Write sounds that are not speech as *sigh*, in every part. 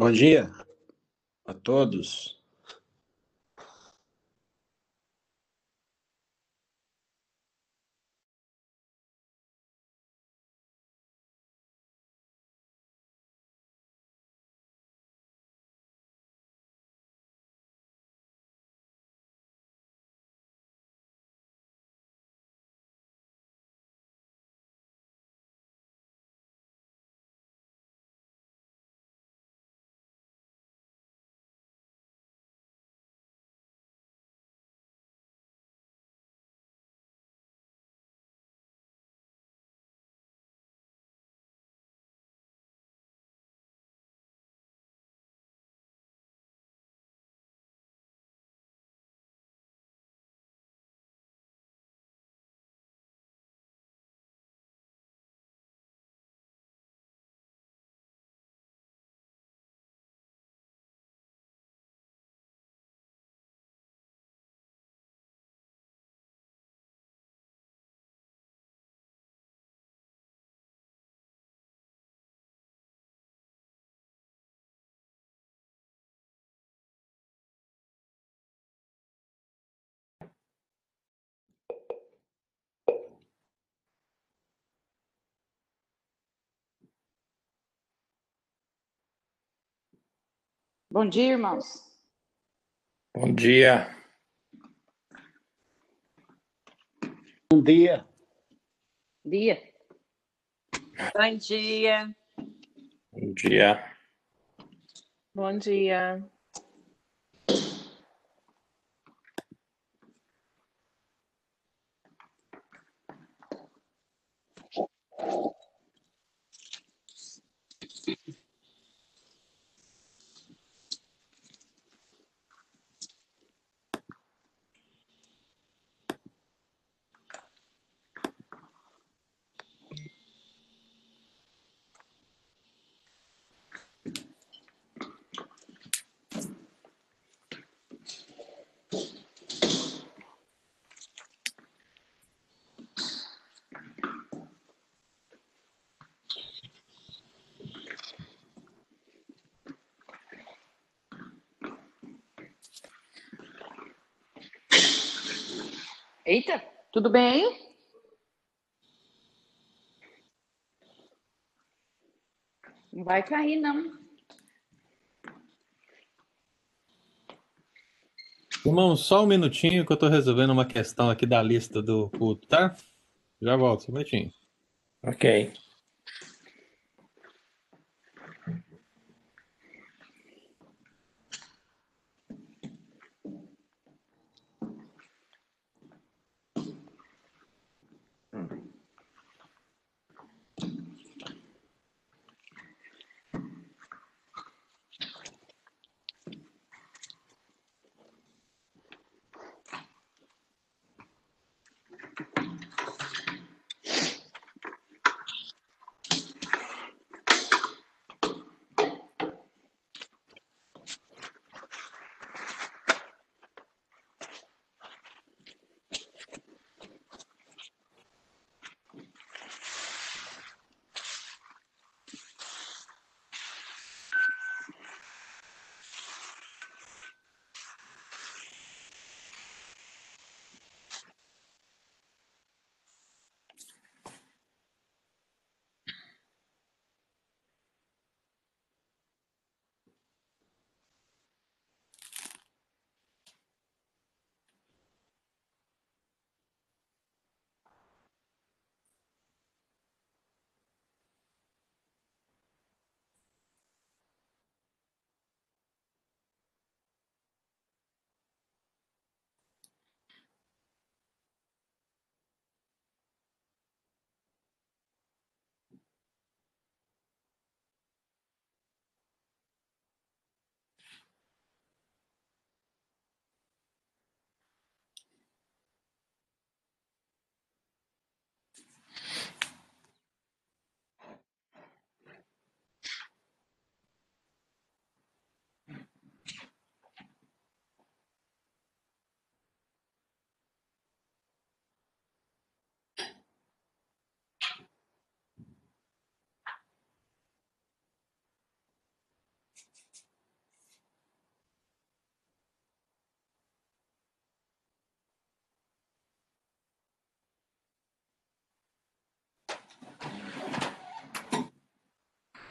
Bom dia a todos. Bom dia, irmãos. Bom dia. Bom dia. Dia. Bom dia. Bom dia. Bom dia. Eita, tudo bem? Não vai cair, não. Irmão, só um minutinho que eu tô resolvendo uma questão aqui da lista do culto, tá? Já volto, só um minutinho. Ok.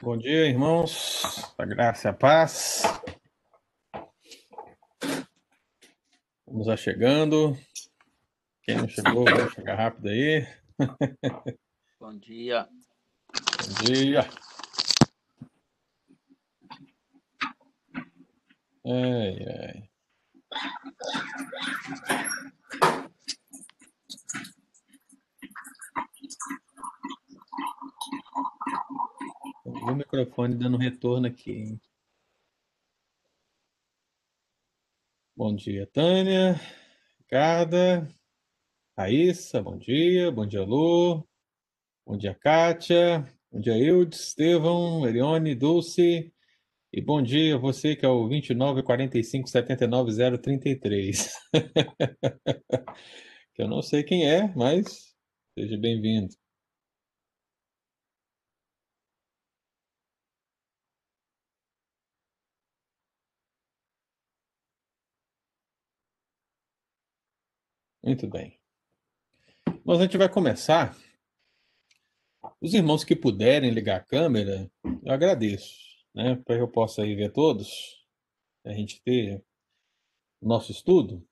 Bom dia, irmãos. A graça e a paz. Vamos lá chegando. Quem não chegou, vai chegar rápido aí. Bom dia. Bom dia. Ai, ai. O microfone dando retorno aqui. hein? Bom dia, Tânia, Ricarda, Raíssa, bom dia, bom dia, Lu, bom dia, Kátia, bom dia, Eudes, Estevão, Elione, Dulce, e bom dia você que é o 29 45 79 033. Que eu não sei quem é, mas seja bem-vindo. Muito bem. Mas a gente vai começar. Os irmãos que puderem ligar a câmera, eu agradeço, né? Para que eu possa aí ver todos, a gente ter nosso estudo.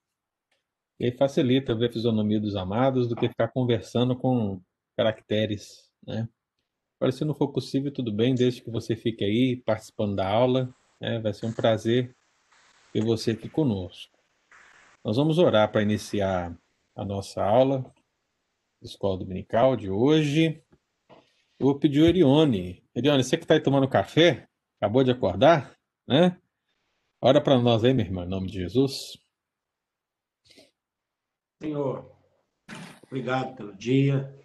E aí facilita ver a fisionomia dos amados do que ficar conversando com caracteres, né? Agora, se não for possível, tudo bem, desde que você fique aí participando da aula, né? Vai ser um prazer ter você aqui conosco. Nós vamos orar para iniciar a nossa aula escola dominical de hoje. Eu vou pedir o Erione. Erione, você que está aí tomando café, acabou de acordar, né? Ora para nós aí, minha irmã, em nome de Jesus. Senhor, obrigado pelo dia,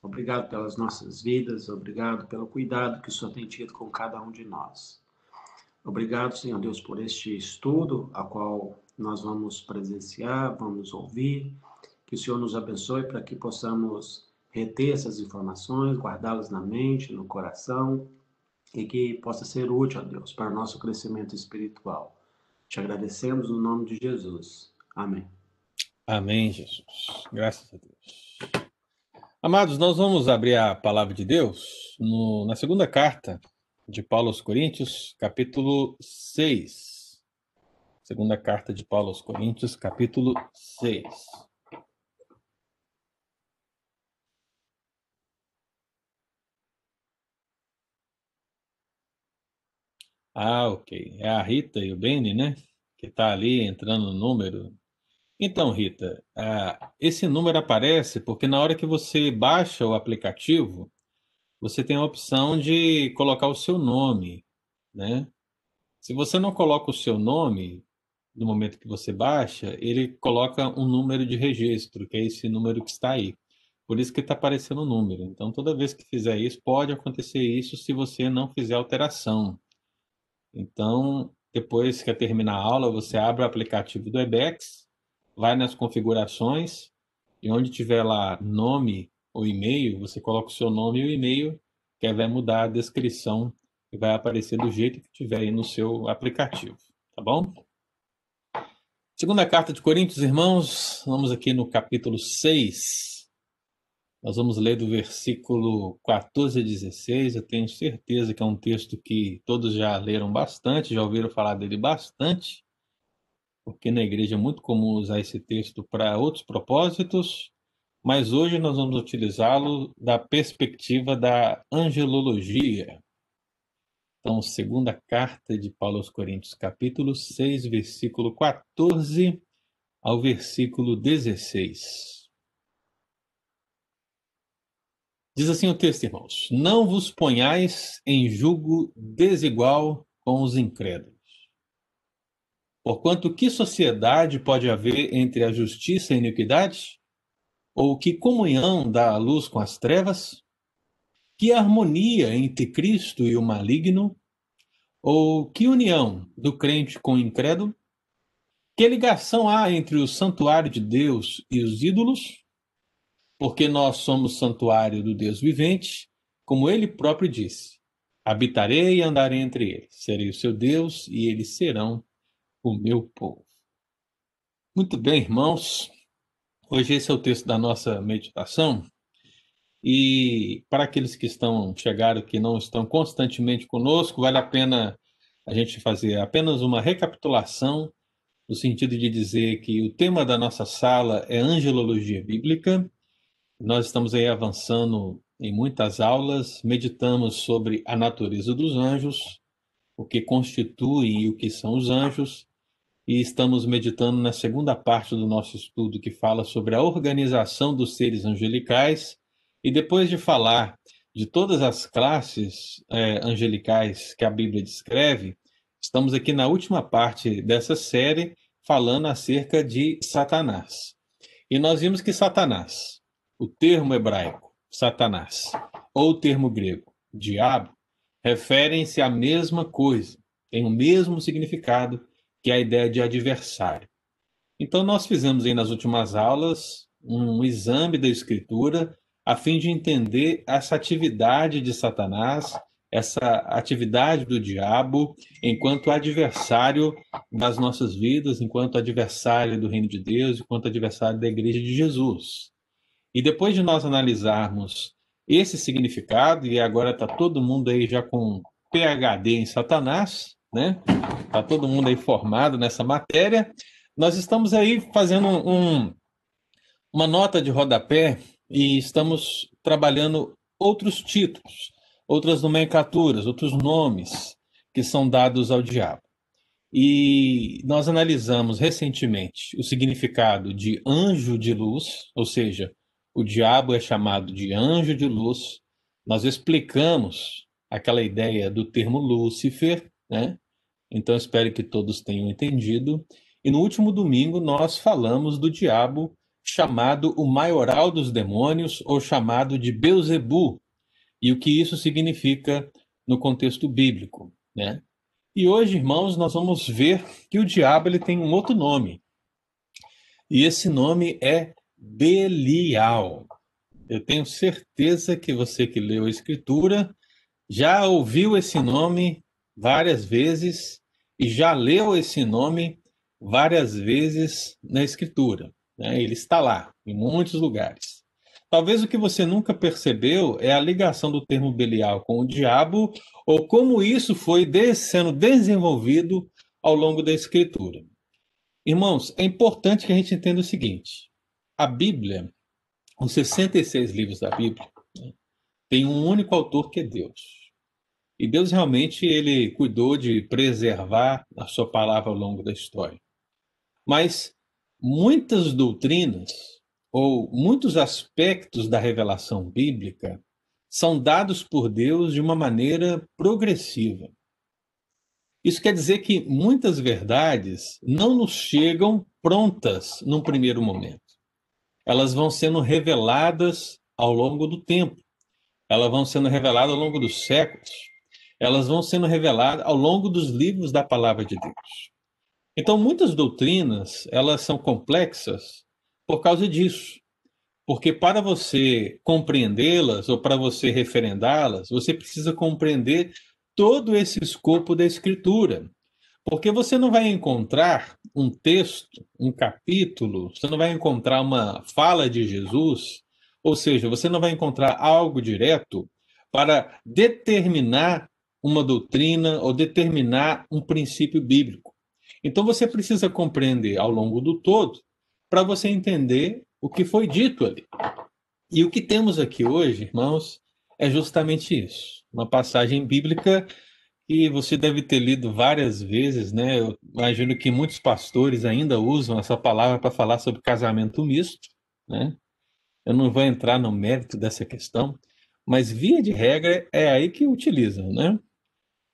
obrigado pelas nossas vidas, obrigado pelo cuidado que o Senhor tem tido com cada um de nós. Obrigado, Senhor Deus, por este estudo, a qual nós vamos presenciar, vamos ouvir. Que o Senhor nos abençoe para que possamos reter essas informações, guardá-las na mente, no coração e que possa ser útil a Deus para o nosso crescimento espiritual. Te agradecemos no nome de Jesus. Amém. Amém, Jesus. Graças a Deus. Amados, nós vamos abrir a palavra de Deus no- na segunda carta de Paulo aos Coríntios, capítulo 6. Segunda carta de Paulo aos Coríntios, capítulo 6. Ah, ok. É a Rita e o Beni, né? Que está ali entrando no número. Então, Rita, ah, esse número aparece porque na hora que você baixa o aplicativo, você tem a opção de colocar o seu nome, né? Se você não coloca o seu nome no momento que você baixa, ele coloca um número de registro, que é esse número que está aí. Por isso que está aparecendo o número. Então, toda vez que fizer isso, pode acontecer isso se você não fizer alteração. Então, depois que terminar a aula, você abre o aplicativo do Ebex, vai nas configurações e onde tiver lá nome ou e-mail, você coloca o seu nome e o e-mail, que vai mudar a descrição e vai aparecer do jeito que tiver aí no seu aplicativo, tá bom? Segunda carta de Coríntios, irmãos, vamos aqui no capítulo 6. Nós vamos ler do versículo 14 a 16. Eu tenho certeza que é um texto que todos já leram bastante, já ouviram falar dele bastante, porque na igreja é muito comum usar esse texto para outros propósitos, mas hoje nós vamos utilizá-lo da perspectiva da angelologia. Então, segunda carta de Paulo aos Coríntios, capítulo 6, versículo 14 ao versículo 16. Diz assim o texto, irmãos: Não vos ponhais em julgo desigual com os incrédulos. Porquanto que sociedade pode haver entre a justiça e a iniquidade? Ou que comunhão dá a luz com as trevas? Que harmonia entre Cristo e o maligno? Ou que união do crente com o incrédulo? Que ligação há entre o santuário de Deus e os ídolos? Porque nós somos santuário do Deus vivente, como ele próprio disse: Habitarei e andarei entre eles, serei o seu Deus e eles serão o meu povo. Muito bem, irmãos. Hoje esse é o texto da nossa meditação. E para aqueles que estão chegaram que não estão constantemente conosco, vale a pena a gente fazer apenas uma recapitulação no sentido de dizer que o tema da nossa sala é angelologia bíblica. Nós estamos aí avançando em muitas aulas, meditamos sobre a natureza dos anjos, o que constitui e o que são os anjos, e estamos meditando na segunda parte do nosso estudo que fala sobre a organização dos seres angelicais. E depois de falar de todas as classes é, angelicais que a Bíblia descreve, estamos aqui na última parte dessa série falando acerca de Satanás. E nós vimos que Satanás, o termo hebraico Satanás, ou o termo grego diabo, referem-se à mesma coisa, tem o mesmo significado que a ideia de adversário. Então, nós fizemos aí nas últimas aulas um exame da Escritura a fim de entender essa atividade de Satanás, essa atividade do diabo enquanto adversário das nossas vidas, enquanto adversário do reino de Deus, enquanto adversário da igreja de Jesus. E depois de nós analisarmos esse significado, e agora está todo mundo aí já com PhD em Satanás, né? Está todo mundo aí formado nessa matéria. Nós estamos aí fazendo um, uma nota de rodapé e estamos trabalhando outros títulos, outras nomenclaturas, outros nomes que são dados ao diabo. E nós analisamos recentemente o significado de anjo de luz, ou seja, o diabo é chamado de anjo de luz. Nós explicamos aquela ideia do termo Lúcifer, né? Então espero que todos tenham entendido. E no último domingo nós falamos do diabo chamado o maioral dos demônios ou chamado de Beuzebu e o que isso significa no contexto bíblico, né? E hoje, irmãos, nós vamos ver que o diabo ele tem um outro nome. E esse nome é Belial. Eu tenho certeza que você que leu a escritura já ouviu esse nome várias vezes e já leu esse nome várias vezes na Escritura. Né? Ele está lá, em muitos lugares. Talvez o que você nunca percebeu é a ligação do termo Belial com o diabo, ou como isso foi sendo desenvolvido ao longo da Escritura. Irmãos, é importante que a gente entenda o seguinte: a Bíblia, os 66 livros da Bíblia, né, tem um único autor que é Deus. E Deus realmente ele cuidou de preservar a sua palavra ao longo da história. Mas muitas doutrinas ou muitos aspectos da revelação bíblica são dados por Deus de uma maneira progressiva. Isso quer dizer que muitas verdades não nos chegam prontas num primeiro momento. Elas vão sendo reveladas ao longo do tempo. Elas vão sendo reveladas ao longo dos séculos elas vão sendo reveladas ao longo dos livros da palavra de Deus. Então, muitas doutrinas, elas são complexas por causa disso. Porque para você compreendê-las ou para você referendá-las, você precisa compreender todo esse escopo da escritura. Porque você não vai encontrar um texto, um capítulo, você não vai encontrar uma fala de Jesus, ou seja, você não vai encontrar algo direto para determinar uma doutrina ou determinar um princípio bíblico. Então você precisa compreender ao longo do todo para você entender o que foi dito ali. E o que temos aqui hoje, irmãos, é justamente isso. Uma passagem bíblica que você deve ter lido várias vezes, né? Eu imagino que muitos pastores ainda usam essa palavra para falar sobre casamento misto, né? Eu não vou entrar no mérito dessa questão, mas via de regra é aí que utilizam, né?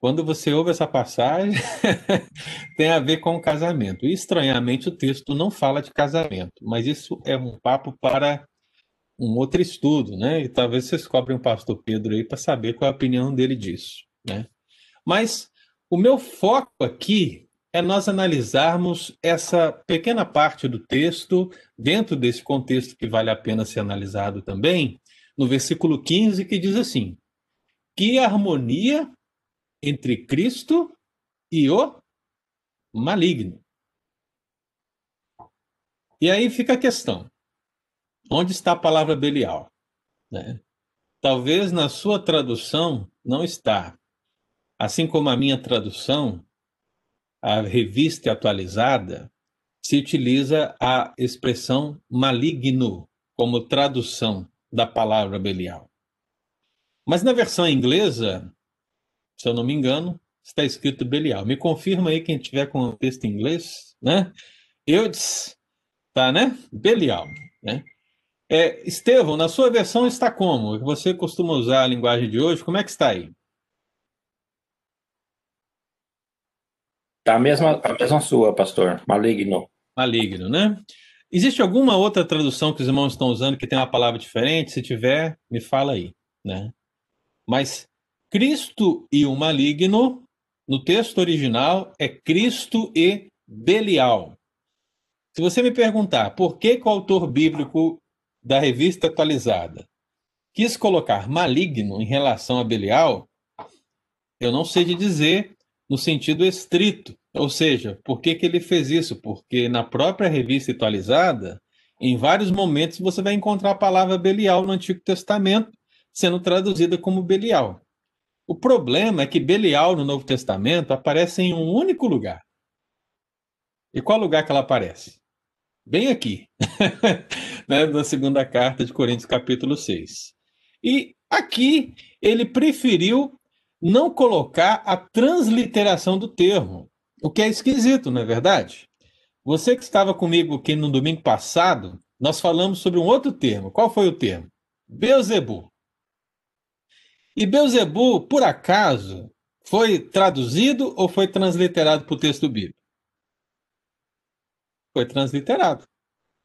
Quando você ouve essa passagem, *laughs* tem a ver com o casamento. E, estranhamente, o texto não fala de casamento, mas isso é um papo para um outro estudo, né? E talvez vocês cobrem o pastor Pedro aí para saber qual é a opinião dele disso, né? Mas o meu foco aqui é nós analisarmos essa pequena parte do texto, dentro desse contexto que vale a pena ser analisado também, no versículo 15, que diz assim: Que harmonia entre Cristo e o maligno. E aí fica a questão: onde está a palavra Belial? Né? talvez na sua tradução não está. Assim como a minha tradução, a revista atualizada, se utiliza a expressão maligno como tradução da palavra Belial. Mas na versão inglesa, se eu não me engano, está escrito Belial. Me confirma aí quem tiver com o texto em inglês, né? Eudes, tá, né? Belial, né? É, Estevão, na sua versão está como? Você costuma usar a linguagem de hoje? Como é que está aí? Tá a mesma, a mesma sua, pastor. Maligno. Maligno, né? Existe alguma outra tradução que os irmãos estão usando que tem uma palavra diferente? Se tiver, me fala aí, né? Mas Cristo e o maligno, no texto original, é Cristo e Belial. Se você me perguntar por que, que o autor bíblico da revista atualizada quis colocar maligno em relação a Belial, eu não sei de dizer no sentido estrito. Ou seja, por que, que ele fez isso? Porque na própria revista atualizada, em vários momentos você vai encontrar a palavra Belial no Antigo Testamento sendo traduzida como Belial. O problema é que Belial no Novo Testamento aparece em um único lugar. E qual lugar que ela aparece? Bem aqui, *laughs* né, na segunda carta de Coríntios, capítulo 6. E aqui ele preferiu não colocar a transliteração do termo, o que é esquisito, não é verdade? Você que estava comigo aqui no domingo passado, nós falamos sobre um outro termo. Qual foi o termo? Beuzebu. E Beuzebu, por acaso, foi traduzido ou foi transliterado para o texto bíblico? foi transliterado,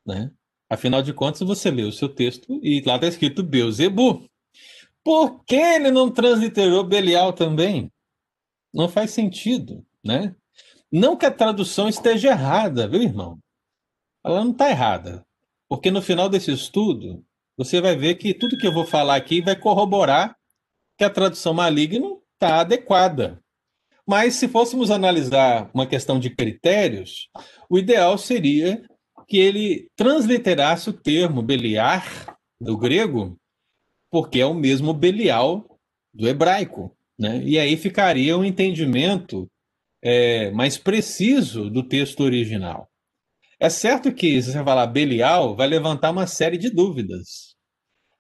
né? Afinal de contas, você lê o seu texto e lá está escrito Beuzebu. Por que ele não transliterou Belial também? Não faz sentido, né? Não que a tradução esteja errada, viu, irmão? Ela não está errada. Porque no final desse estudo, você vai ver que tudo que eu vou falar aqui vai corroborar que a tradução maligno está adequada. Mas se fôssemos analisar uma questão de critérios, o ideal seria que ele transliterasse o termo Beliar do grego, porque é o mesmo Belial do hebraico. Né? E aí ficaria um entendimento é, mais preciso do texto original. É certo que, se você falar Belial, vai levantar uma série de dúvidas.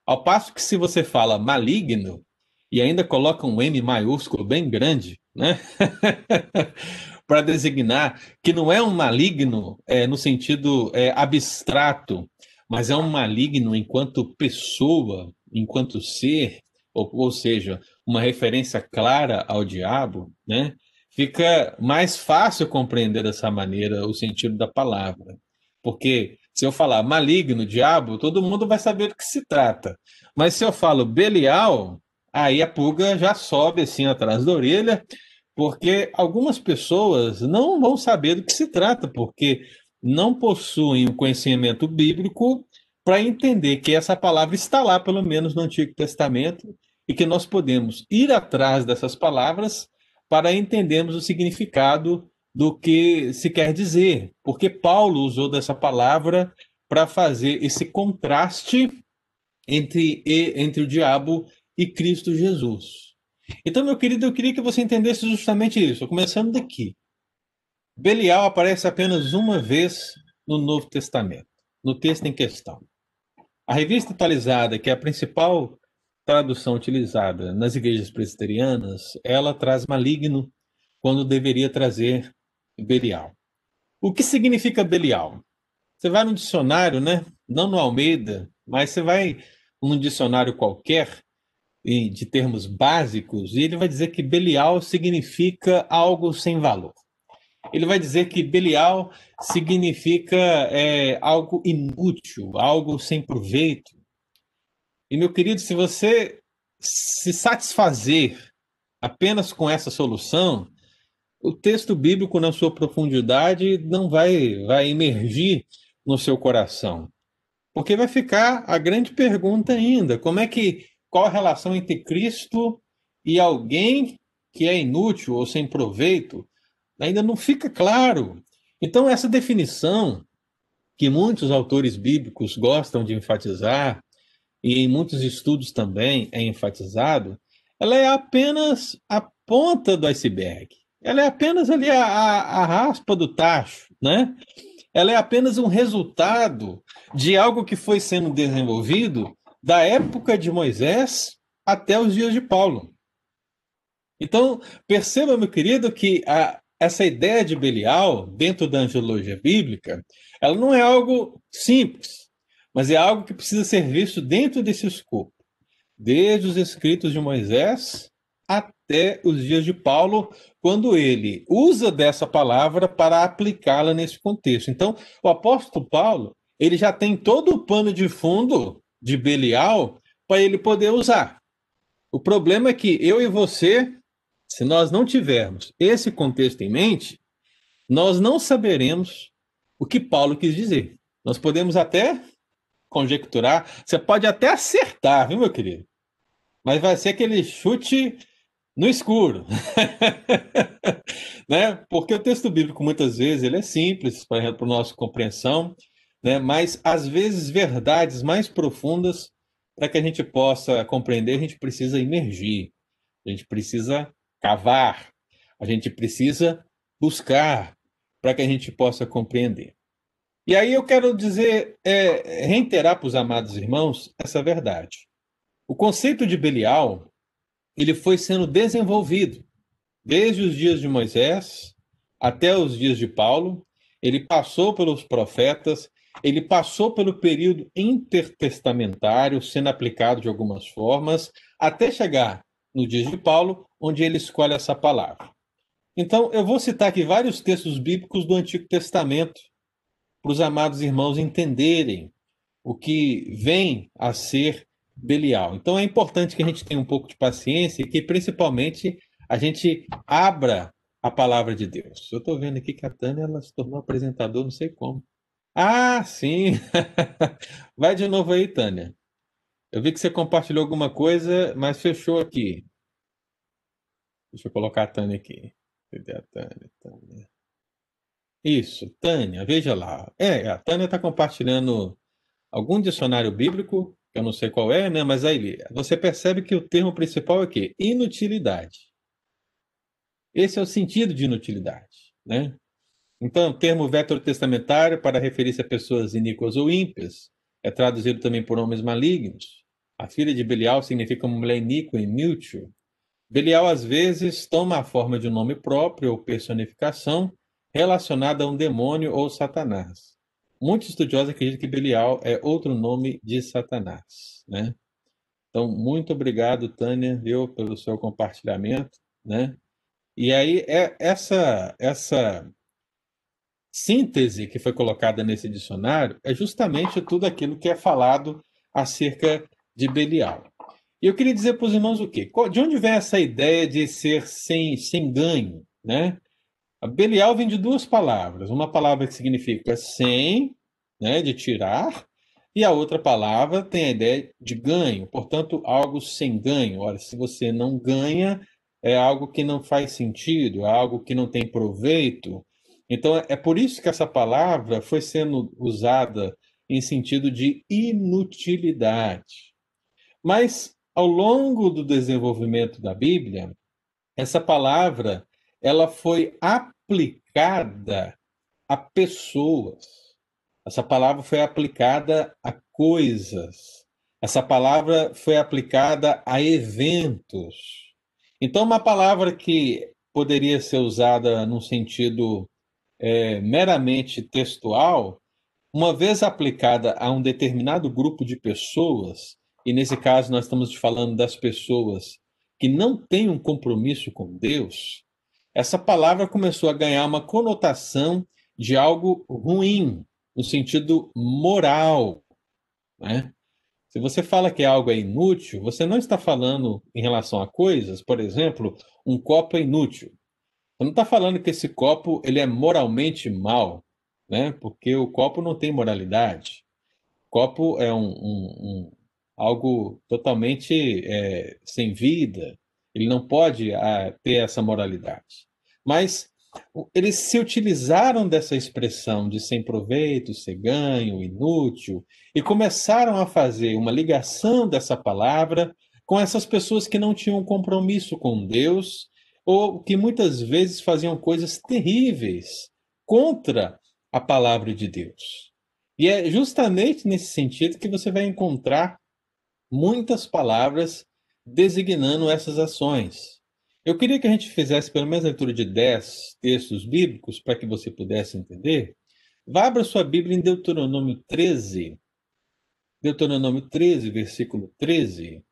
Ao passo que, se você fala maligno e ainda coloca um M maiúsculo bem grande, né? *laughs* para designar que não é um maligno é, no sentido é, abstrato, mas é um maligno enquanto pessoa, enquanto ser, ou, ou seja, uma referência clara ao diabo, né? Fica mais fácil compreender dessa maneira o sentido da palavra. Porque se eu falar maligno, diabo, todo mundo vai saber do que se trata. Mas se eu falo Belial, aí a pulga já sobe assim atrás da orelha, porque algumas pessoas não vão saber do que se trata, porque não possuem o conhecimento bíblico para entender que essa palavra está lá, pelo menos no Antigo Testamento, e que nós podemos ir atrás dessas palavras para entendermos o significado do que se quer dizer, porque Paulo usou dessa palavra para fazer esse contraste entre, entre o diabo e Cristo Jesus. Então, meu querido, eu queria que você entendesse justamente isso, começando daqui. Belial aparece apenas uma vez no Novo Testamento, no texto em questão. A revista atualizada, que é a principal tradução utilizada nas igrejas presbiterianas, ela traz maligno quando deveria trazer Belial. O que significa Belial? Você vai no dicionário, né? Não no Almeida, mas você vai num dicionário qualquer, de termos básicos, e ele vai dizer que Belial significa algo sem valor. Ele vai dizer que Belial significa é, algo inútil, algo sem proveito. E, meu querido, se você se satisfazer apenas com essa solução, o texto bíblico, na sua profundidade, não vai, vai emergir no seu coração. Porque vai ficar a grande pergunta ainda: como é que qual a relação entre Cristo e alguém que é inútil ou sem proveito, ainda não fica claro. Então, essa definição que muitos autores bíblicos gostam de enfatizar, e em muitos estudos também é enfatizado, ela é apenas a ponta do iceberg. Ela é apenas ali a, a, a raspa do tacho, né? Ela é apenas um resultado de algo que foi sendo desenvolvido da época de Moisés até os dias de Paulo. Então, perceba, meu querido, que a, essa ideia de Belial, dentro da angelologia bíblica, ela não é algo simples, mas é algo que precisa ser visto dentro desse escopo, desde os escritos de Moisés até os dias de Paulo, quando ele usa dessa palavra para aplicá-la nesse contexto. Então, o apóstolo Paulo, ele já tem todo o pano de fundo de Belial para ele poder usar. O problema é que eu e você, se nós não tivermos esse contexto em mente, nós não saberemos o que Paulo quis dizer. Nós podemos até conjecturar, você pode até acertar, viu, meu querido? Mas vai ser aquele chute no escuro. *laughs* né? Porque o texto bíblico, muitas vezes, ele é simples para a nossa compreensão, né? mas, às vezes, verdades mais profundas, para que a gente possa compreender, a gente precisa emergir, a gente precisa cavar, a gente precisa buscar para que a gente possa compreender. E aí eu quero dizer, é, reiterar para os amados irmãos essa verdade. O conceito de Belial, ele foi sendo desenvolvido desde os dias de Moisés até os dias de Paulo. Ele passou pelos profetas, ele passou pelo período intertestamentário, sendo aplicado de algumas formas, até chegar no dia de Paulo, onde ele escolhe essa palavra. Então, eu vou citar aqui vários textos bíblicos do Antigo Testamento, para os amados irmãos entenderem o que vem a ser Belial. Então é importante que a gente tenha um pouco de paciência e que principalmente a gente abra a palavra de Deus. Eu estou vendo aqui que a Tânia ela se tornou apresentador, não sei como. Ah, sim! *laughs* Vai de novo aí, Tânia. Eu vi que você compartilhou alguma coisa, mas fechou aqui. Deixa eu colocar a Tânia aqui. Cadê a Tânia? Tânia. Isso, Tânia, veja lá. É, a Tânia está compartilhando algum dicionário bíblico eu não sei qual é, né? Mas aí você percebe que o termo principal é o quê? Inutilidade. Esse é o sentido de inutilidade, né? Então, o termo veterotestamentário para referir-se a pessoas iníquas ou ímpias é traduzido também por homens malignos. A filha de Belial significa uma mulher iníqua e inútil. Belial, às vezes, toma a forma de um nome próprio ou personificação relacionada a um demônio ou Satanás. Muitos estudiosos acreditam que Belial é outro nome de Satanás, né? Então, muito obrigado, Tânia, viu, pelo seu compartilhamento, né? E aí, é essa, essa síntese que foi colocada nesse dicionário é justamente tudo aquilo que é falado acerca de Belial. E eu queria dizer para os irmãos o quê? De onde vem essa ideia de ser sem, sem ganho, né? A Belial vem de duas palavras. Uma palavra que significa sem, né, de tirar, e a outra palavra tem a ideia de ganho, portanto, algo sem ganho. Ora, se você não ganha, é algo que não faz sentido, é algo que não tem proveito. Então, é por isso que essa palavra foi sendo usada em sentido de inutilidade. Mas, ao longo do desenvolvimento da Bíblia, essa palavra ela foi aplicada a pessoas. Essa palavra foi aplicada a coisas. Essa palavra foi aplicada a eventos. Então, uma palavra que poderia ser usada num sentido é, meramente textual, uma vez aplicada a um determinado grupo de pessoas, e nesse caso nós estamos falando das pessoas que não têm um compromisso com Deus, essa palavra começou a ganhar uma conotação de algo ruim, no sentido moral. Né? Se você fala que algo é inútil, você não está falando em relação a coisas, por exemplo, um copo é inútil. Você não está falando que esse copo ele é moralmente mal, né? porque o copo não tem moralidade. O copo é um, um, um algo totalmente é, sem vida, ele não pode ah, ter essa moralidade. Mas eles se utilizaram dessa expressão de sem proveito, sem ganho, inútil, e começaram a fazer uma ligação dessa palavra com essas pessoas que não tinham compromisso com Deus ou que muitas vezes faziam coisas terríveis contra a palavra de Deus. E é justamente nesse sentido que você vai encontrar muitas palavras designando essas ações. Eu queria que a gente fizesse pelo menos a leitura de 10 textos bíblicos para que você pudesse entender. Vá abra sua Bíblia em Deuteronômio 13. Deuteronômio 13, versículo 13.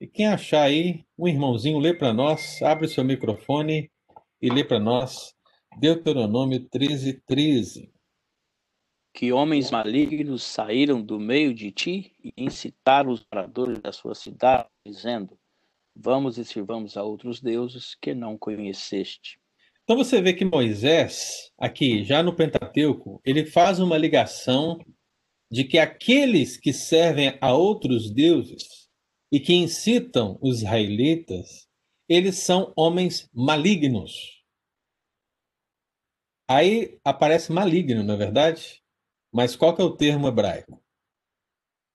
E quem achar aí, um irmãozinho lê para nós, abre seu microfone e lê para nós Deuteronômio 13, 13. Que homens malignos saíram do meio de ti e incitaram os moradores da sua cidade, dizendo: Vamos e sirvamos a outros deuses que não conheceste. Então você vê que Moisés, aqui já no Pentateuco, ele faz uma ligação de que aqueles que servem a outros deuses e que incitam os israelitas, eles são homens malignos. Aí aparece maligno, não é verdade? Mas qual que é o termo hebraico?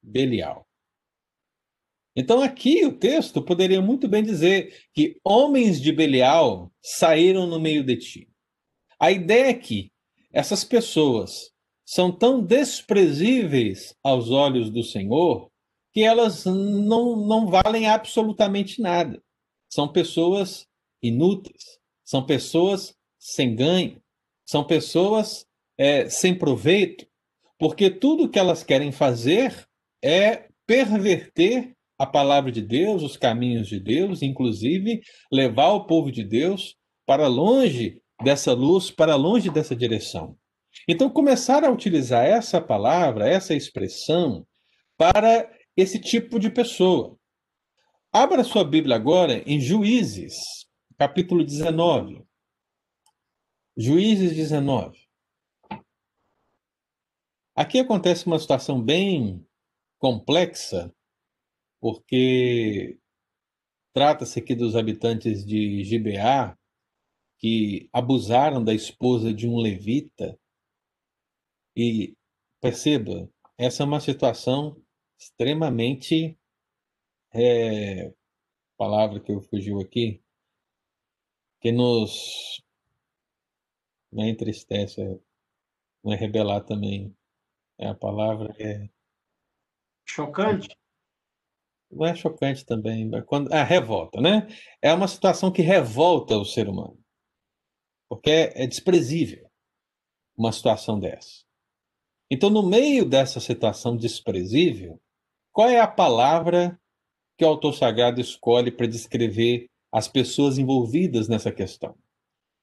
Belial. Então aqui o texto poderia muito bem dizer que homens de Belial saíram no meio de ti. A ideia é que essas pessoas são tão desprezíveis aos olhos do Senhor que elas não, não valem absolutamente nada. São pessoas inúteis, são pessoas sem ganho, são pessoas é, sem proveito, porque tudo que elas querem fazer é perverter a palavra de Deus, os caminhos de Deus, inclusive levar o povo de Deus para longe dessa luz, para longe dessa direção. Então, começar a utilizar essa palavra, essa expressão, para esse tipo de pessoa. Abra sua Bíblia agora em Juízes, capítulo 19. Juízes 19. Aqui acontece uma situação bem complexa, porque trata-se aqui dos habitantes de Gibeá que abusaram da esposa de um levita. E perceba, essa é uma situação extremamente. É, palavra que eu fugiu aqui, que nos não é entristece, não é rebelar também. É a palavra é chocante. Não é chocante também, mas quando a ah, revolta, né? É uma situação que revolta o ser humano, porque é, é desprezível uma situação dessa. Então, no meio dessa situação desprezível, qual é a palavra que o autor sagrado escolhe para descrever as pessoas envolvidas nessa questão?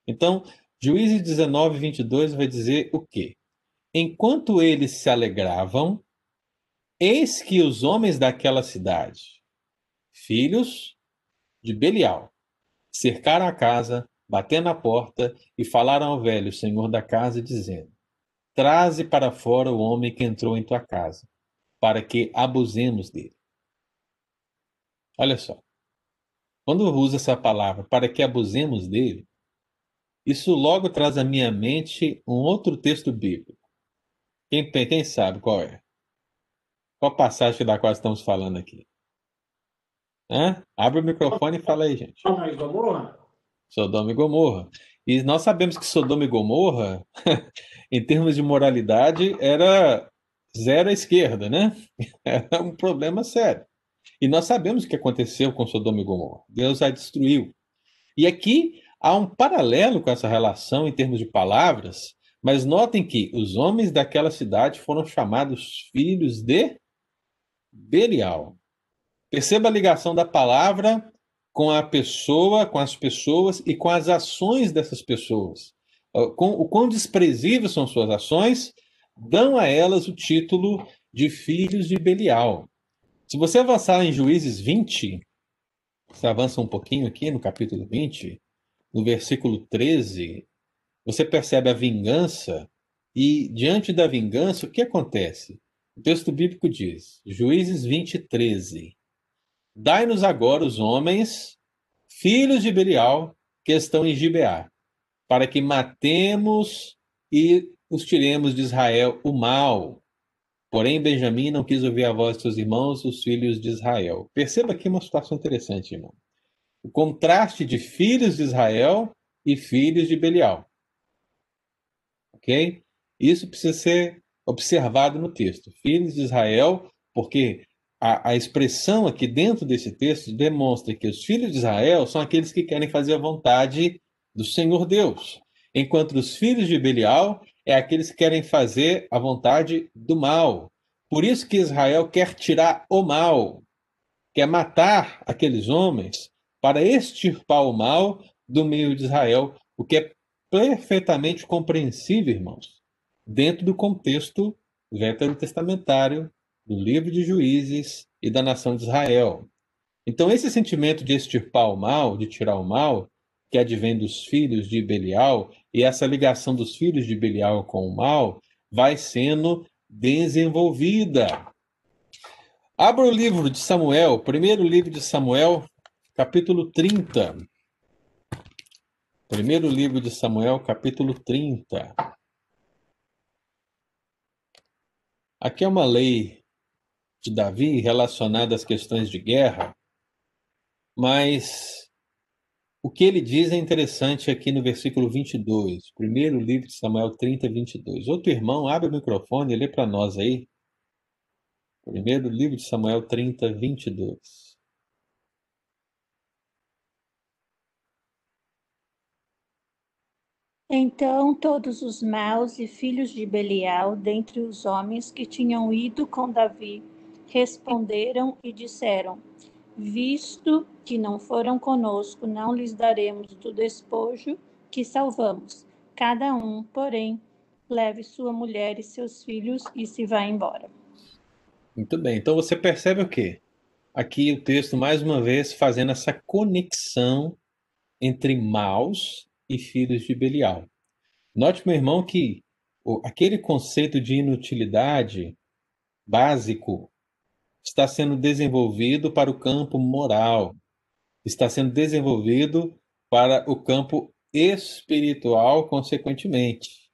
Então, Juízes 19, 22 vai dizer o quê? Enquanto eles se alegravam, eis que os homens daquela cidade, filhos de Belial, cercaram a casa, batendo na porta e falaram ao velho senhor da casa, dizendo: Traze para fora o homem que entrou em tua casa para que abusemos dele. Olha só. Quando uso essa palavra para que abusemos dele, isso logo traz à minha mente um outro texto bíblico. Quem, quem sabe qual é? Qual passagem da qual estamos falando aqui? Hã? Abre o microfone e fala aí, gente. Sodoma e Gomorra? Sodoma e Gomorra. E nós sabemos que Sodoma e Gomorra, *laughs* em termos de moralidade, era zero à esquerda, né? *laughs* É um problema sério. E nós sabemos o que aconteceu com Sodoma e Gomorra. Deus a destruiu. E aqui há um paralelo com essa relação em termos de palavras, mas notem que os homens daquela cidade foram chamados filhos de Belial. Perceba a ligação da palavra com a pessoa, com as pessoas e com as ações dessas pessoas. O quão desprezíveis são suas ações dão a elas o título de filhos de Belial. Se você avançar em Juízes 20, você avança um pouquinho aqui no capítulo 20, no versículo 13, você percebe a vingança e diante da vingança, o que acontece? O texto bíblico diz, Juízes 20, 13: Dai-nos agora os homens, filhos de Belial, que estão em Gibeá, para que matemos e os tiremos de Israel o mal. Porém, Benjamim não quis ouvir a voz de seus irmãos, os filhos de Israel. Perceba aqui uma situação interessante, irmão. O contraste de filhos de Israel e filhos de Belial. Ok? Isso precisa ser observado no texto. Filhos de Israel, porque a, a expressão aqui dentro desse texto demonstra que os filhos de Israel são aqueles que querem fazer a vontade do Senhor Deus, enquanto os filhos de Belial é aqueles que querem fazer a vontade do mal. Por isso que Israel quer tirar o mal, quer matar aqueles homens para extirpar o mal do meio de Israel, o que é perfeitamente compreensível, irmãos, dentro do contexto veterotestamentário do livro de Juízes e da nação de Israel. Então, esse sentimento de extirpar o mal, de tirar o mal, que advém dos filhos de Belial, e essa ligação dos filhos de Belial com o mal, vai sendo desenvolvida. Abra o livro de Samuel, primeiro livro de Samuel, capítulo 30. Primeiro livro de Samuel, capítulo 30. Aqui é uma lei de Davi relacionada às questões de guerra, mas o que ele diz é interessante aqui no versículo 22, primeiro livro de Samuel 30, 22. Outro irmão, abre o microfone e lê para nós aí. Primeiro livro de Samuel 30, 22. Então todos os maus e filhos de Belial, dentre os homens que tinham ido com Davi, responderam e disseram: Visto que não foram conosco, não lhes daremos do despojo que salvamos. Cada um, porém, leve sua mulher e seus filhos e se vá embora. Muito bem. Então você percebe o quê? Aqui o texto, mais uma vez, fazendo essa conexão entre maus e filhos de Belial. Note, meu irmão, que aquele conceito de inutilidade básico está sendo desenvolvido para o campo moral, está sendo desenvolvido para o campo espiritual, consequentemente.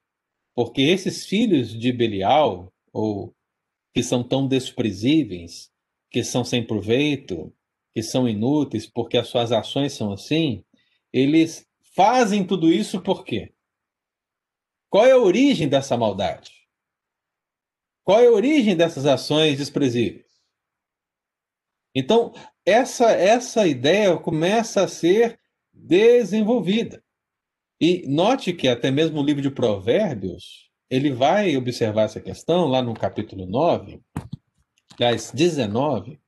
Porque esses filhos de Belial, ou que são tão desprezíveis, que são sem proveito, que são inúteis, porque as suas ações são assim, eles fazem tudo isso por quê? Qual é a origem dessa maldade? Qual é a origem dessas ações desprezíveis? Então, essa, essa ideia começa a ser desenvolvida. E note que até mesmo o livro de Provérbios, ele vai observar essa questão lá no capítulo 9, aliás, 19,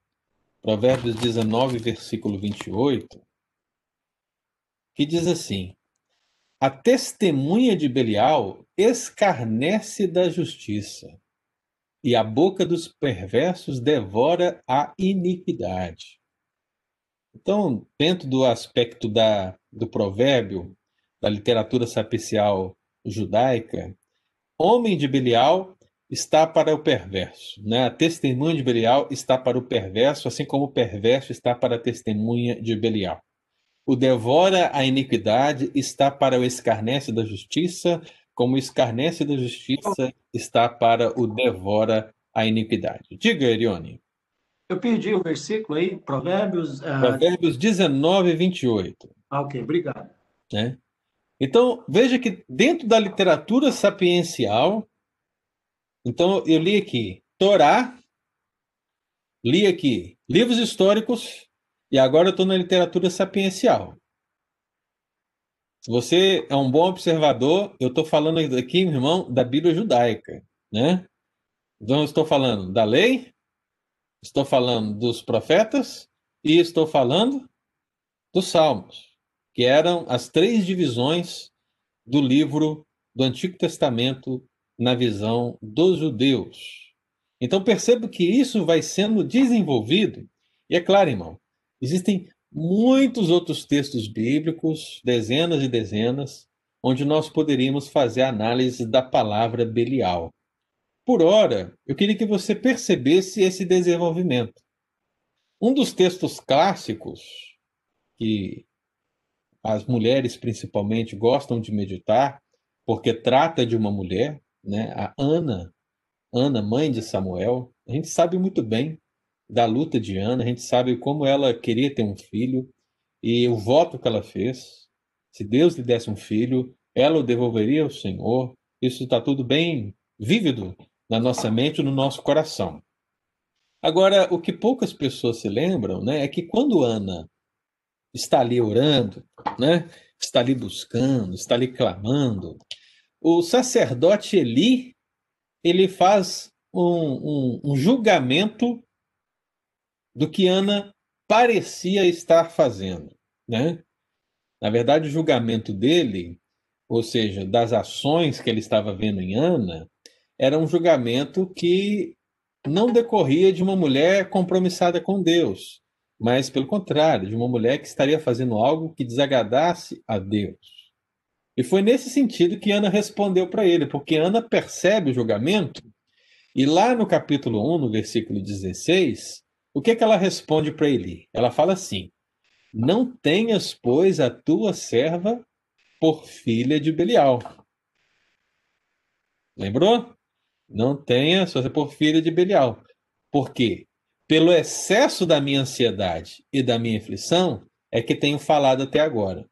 Provérbios 19, versículo 28, que diz assim: A testemunha de Belial escarnece da justiça, e a boca dos perversos devora a iniquidade. Então, dentro do aspecto da, do provérbio, da literatura sapicial judaica, homem de Belial está para o perverso. Né? A testemunha de Belial está para o perverso, assim como o perverso está para a testemunha de Belial. O devora a iniquidade está para o escarnece da justiça, como escarnece da justiça está para o devora a iniquidade. Diga, Erione. Eu perdi o versículo aí, Provérbios. Uh... Provérbios 19, 28. Ah, ok, obrigado. Né? Então, veja que dentro da literatura sapiencial, então eu li aqui Torá, li aqui livros históricos, e agora eu estou na literatura sapiencial. Se você é um bom observador, eu estou falando aqui, meu irmão, da Bíblia judaica, né? Então, eu estou falando da lei, estou falando dos profetas e estou falando dos salmos, que eram as três divisões do livro do Antigo Testamento na visão dos judeus. Então, percebo que isso vai sendo desenvolvido, e é claro, irmão, existem muitos outros textos bíblicos, dezenas e dezenas, onde nós poderíamos fazer análise da palavra Belial. Por ora, eu queria que você percebesse esse desenvolvimento. Um dos textos clássicos que as mulheres principalmente gostam de meditar, porque trata de uma mulher, né? A Ana, Ana, mãe de Samuel, a gente sabe muito bem da luta de Ana, a gente sabe como ela queria ter um filho e o voto que ela fez. Se Deus lhe desse um filho, ela o devolveria ao Senhor. Isso está tudo bem vívido na nossa mente no nosso coração. Agora, o que poucas pessoas se lembram né, é que quando Ana está ali orando, né, está ali buscando, está ali clamando, o sacerdote Eli ele faz um, um, um julgamento do que Ana parecia estar fazendo. Né? Na verdade, o julgamento dele, ou seja, das ações que ele estava vendo em Ana, era um julgamento que não decorria de uma mulher compromissada com Deus, mas, pelo contrário, de uma mulher que estaria fazendo algo que desagradasse a Deus. E foi nesse sentido que Ana respondeu para ele, porque Ana percebe o julgamento, e lá no capítulo 1, no versículo 16, o que, é que ela responde para ele? Ela fala assim: Não tenhas, pois, a tua serva por filha de Belial. Lembrou? Não tenha sua por filha de Belial. Por quê? Pelo excesso da minha ansiedade e da minha aflição é que tenho falado até agora.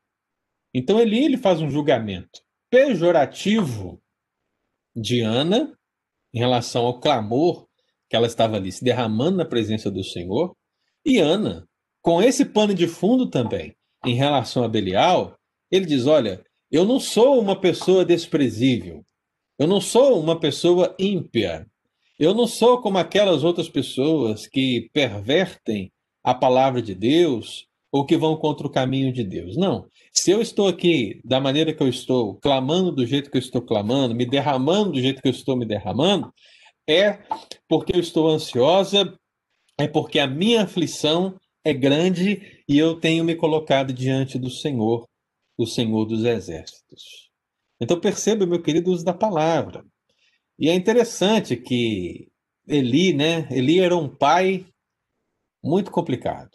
Então Eli ele faz um julgamento pejorativo de Ana em relação ao clamor que ela estava ali se derramando na presença do Senhor, e Ana, com esse pano de fundo também, em relação a Belial, ele diz: Olha, eu não sou uma pessoa desprezível, eu não sou uma pessoa ímpia. Eu não sou como aquelas outras pessoas que pervertem a palavra de Deus ou que vão contra o caminho de Deus. Não. Se eu estou aqui da maneira que eu estou, clamando do jeito que eu estou clamando, me derramando do jeito que eu estou me derramando, é porque eu estou ansiosa, é porque a minha aflição é grande e eu tenho me colocado diante do Senhor, o Senhor dos Exércitos. Então perceba, meu querido, uso da palavra. E é interessante que Eli, né? Eli era um pai muito complicado.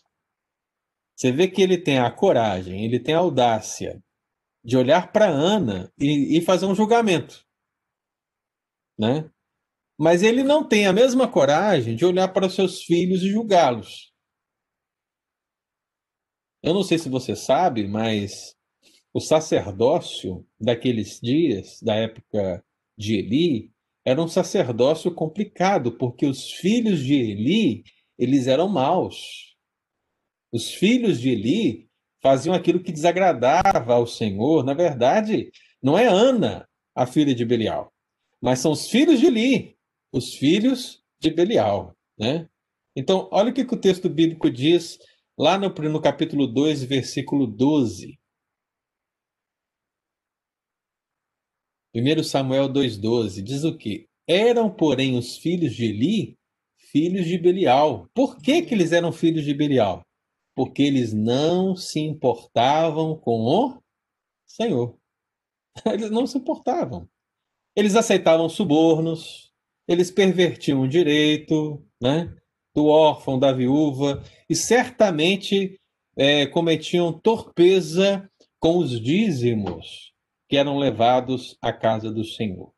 Você vê que ele tem a coragem, ele tem a audácia de olhar para Ana e, e, fazer um julgamento, né? Mas ele não tem a mesma coragem de olhar para seus filhos e julgá-los. Eu não sei se você sabe, mas o sacerdócio daqueles dias, da época de Eli, era um sacerdócio complicado, porque os filhos de Eli, eles eram maus. Os filhos de Eli faziam aquilo que desagradava ao Senhor. Na verdade, não é Ana, a filha de Belial, mas são os filhos de Eli, os filhos de Belial, né? Então, olha o que, que o texto bíblico diz lá no, no capítulo 2, versículo 12. 1 Samuel 2,12 diz o quê? Eram, porém, os filhos de Eli filhos de Belial. Por que, que eles eram filhos de Belial? Porque eles não se importavam com o Senhor. *laughs* Eles não se importavam. Eles aceitavam subornos, eles pervertiam o direito né, do órfão, da viúva, e certamente é, cometiam torpeza com os dízimos que eram levados à casa do Senhor.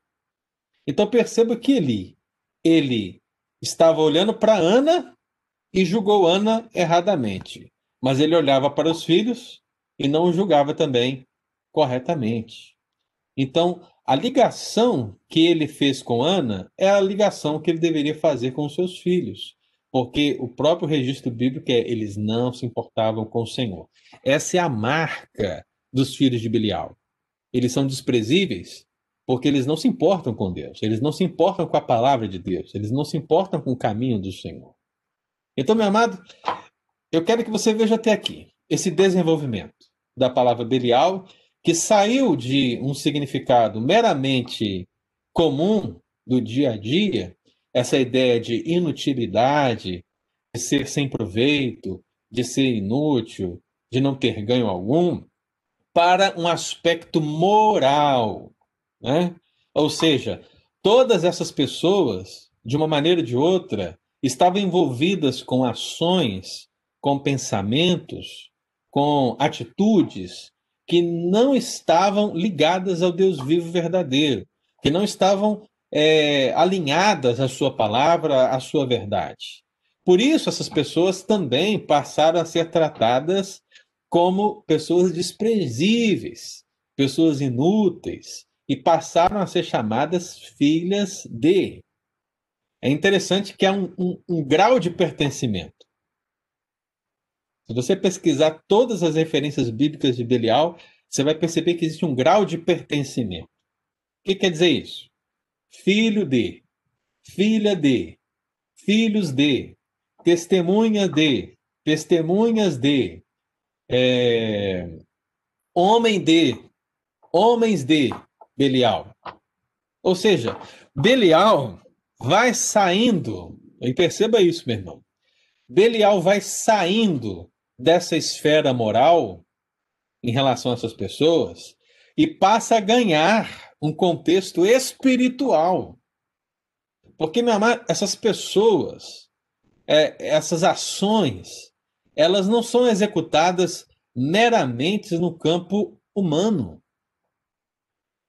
Então perceba que ele, ele estava olhando para Ana e julgou Ana erradamente, mas ele olhava para os filhos e não julgava também corretamente. Então, a ligação que ele fez com Ana é a ligação que ele deveria fazer com os seus filhos, porque o próprio registro bíblico é eles não se importavam com o Senhor. Essa é a marca dos filhos de Belial eles são desprezíveis porque eles não se importam com Deus, eles não se importam com a palavra de Deus, eles não se importam com o caminho do Senhor. Então, meu amado, eu quero que você veja até aqui esse desenvolvimento da palavra Belial, que saiu de um significado meramente comum do dia a dia, essa ideia de inutilidade, de ser sem proveito, de ser inútil, de não ter ganho algum, para um aspecto moral. Né? Ou seja, todas essas pessoas, de uma maneira ou de outra, estavam envolvidas com ações, com pensamentos, com atitudes que não estavam ligadas ao Deus vivo verdadeiro, que não estavam é, alinhadas à sua palavra, à sua verdade. Por isso, essas pessoas também passaram a ser tratadas como pessoas desprezíveis, pessoas inúteis, e passaram a ser chamadas filhas de. É interessante que há um, um, um grau de pertencimento. Se você pesquisar todas as referências bíblicas de Belial, você vai perceber que existe um grau de pertencimento. O que quer dizer isso? Filho de, filha de, filhos de, testemunha de, testemunhas de, é, homem de, homens de Belial. Ou seja, Belial vai saindo, e perceba isso, meu irmão. Belial vai saindo dessa esfera moral em relação a essas pessoas e passa a ganhar um contexto espiritual. Porque, meu amado, essas pessoas, é, essas ações, elas não são executadas meramente no campo humano.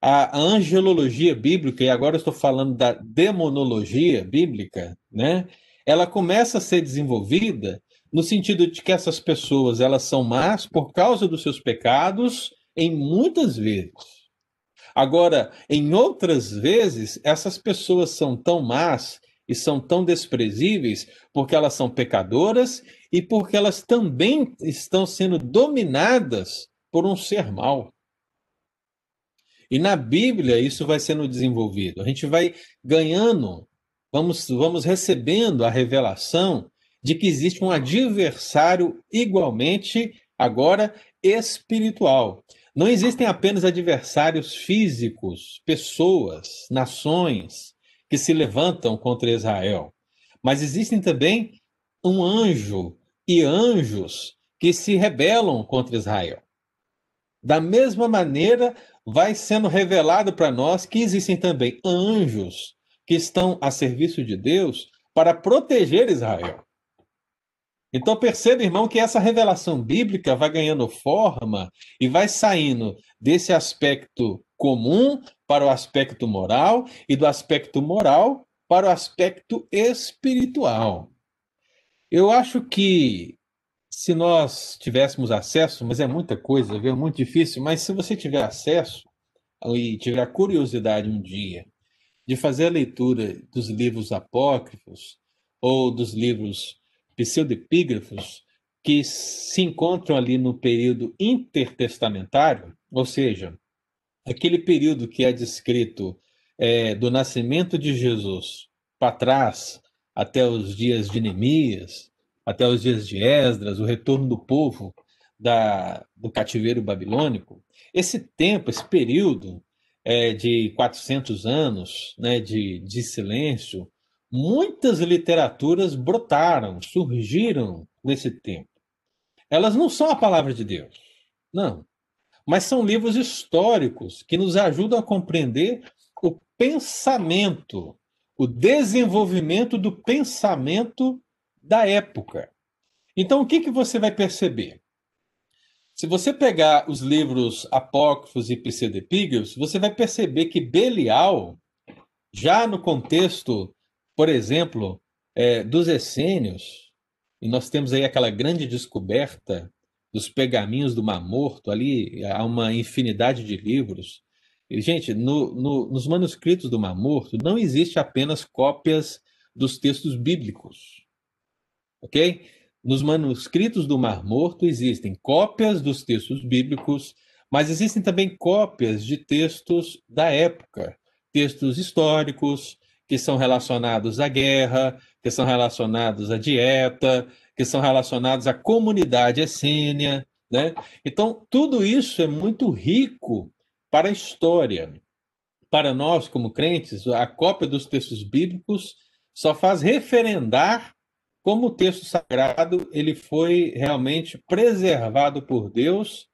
A angelologia bíblica, e agora estou falando da demonologia bíblica, né? ela começa a ser desenvolvida no sentido de que essas pessoas elas são más por causa dos seus pecados, em muitas vezes. Agora, em outras vezes, essas pessoas são tão más e são tão desprezíveis porque elas são pecadoras e porque elas também estão sendo dominadas por um ser mau. E na Bíblia isso vai sendo desenvolvido. A gente vai ganhando, vamos, vamos recebendo a revelação de que existe um adversário igualmente agora espiritual. Não existem apenas adversários físicos, pessoas, nações que se levantam contra Israel, mas existem também um anjo e anjos que se rebelam contra Israel. Da mesma maneira, vai sendo revelado para nós que existem também anjos que estão a serviço de Deus para proteger Israel. Então perceba, irmão, que essa revelação bíblica vai ganhando forma e vai saindo desse aspecto comum para o aspecto moral e do aspecto moral para o aspecto espiritual. Eu acho que se nós tivéssemos acesso, mas é muita coisa, é muito difícil, mas se você tiver acesso e tiver a curiosidade um dia de fazer a leitura dos livros apócrifos ou dos livros pseudepígrafos que se encontram ali no período intertestamentário, ou seja, aquele período que é descrito é, do nascimento de Jesus para trás até os dias de Neemias, até os dias de Esdras, o retorno do povo da, do cativeiro babilônico, esse tempo, esse período é, de 400 anos né, de, de silêncio, muitas literaturas brotaram, surgiram nesse tempo. Elas não são a palavra de Deus, não, mas são livros históricos que nos ajudam a compreender o pensamento, o desenvolvimento do pensamento da época. Então, o que, que você vai perceber? Se você pegar os livros apócrifos e pseudepígrafos, você vai perceber que Belial, já no contexto, por exemplo, é, dos essênios, e nós temos aí aquela grande descoberta dos pergaminhos do Mar Morto, ali há uma infinidade de livros. E, gente, no, no, nos manuscritos do Mar Morto não existe apenas cópias dos textos bíblicos ok? Nos manuscritos do Mar Morto existem cópias dos textos bíblicos, mas existem também cópias de textos da época, textos históricos que são relacionados à guerra, que são relacionados à dieta, que são relacionados à comunidade essênia, né? Então, tudo isso é muito rico para a história. Para nós, como crentes, a cópia dos textos bíblicos só faz referendar como o texto sagrado ele foi realmente preservado por Deus,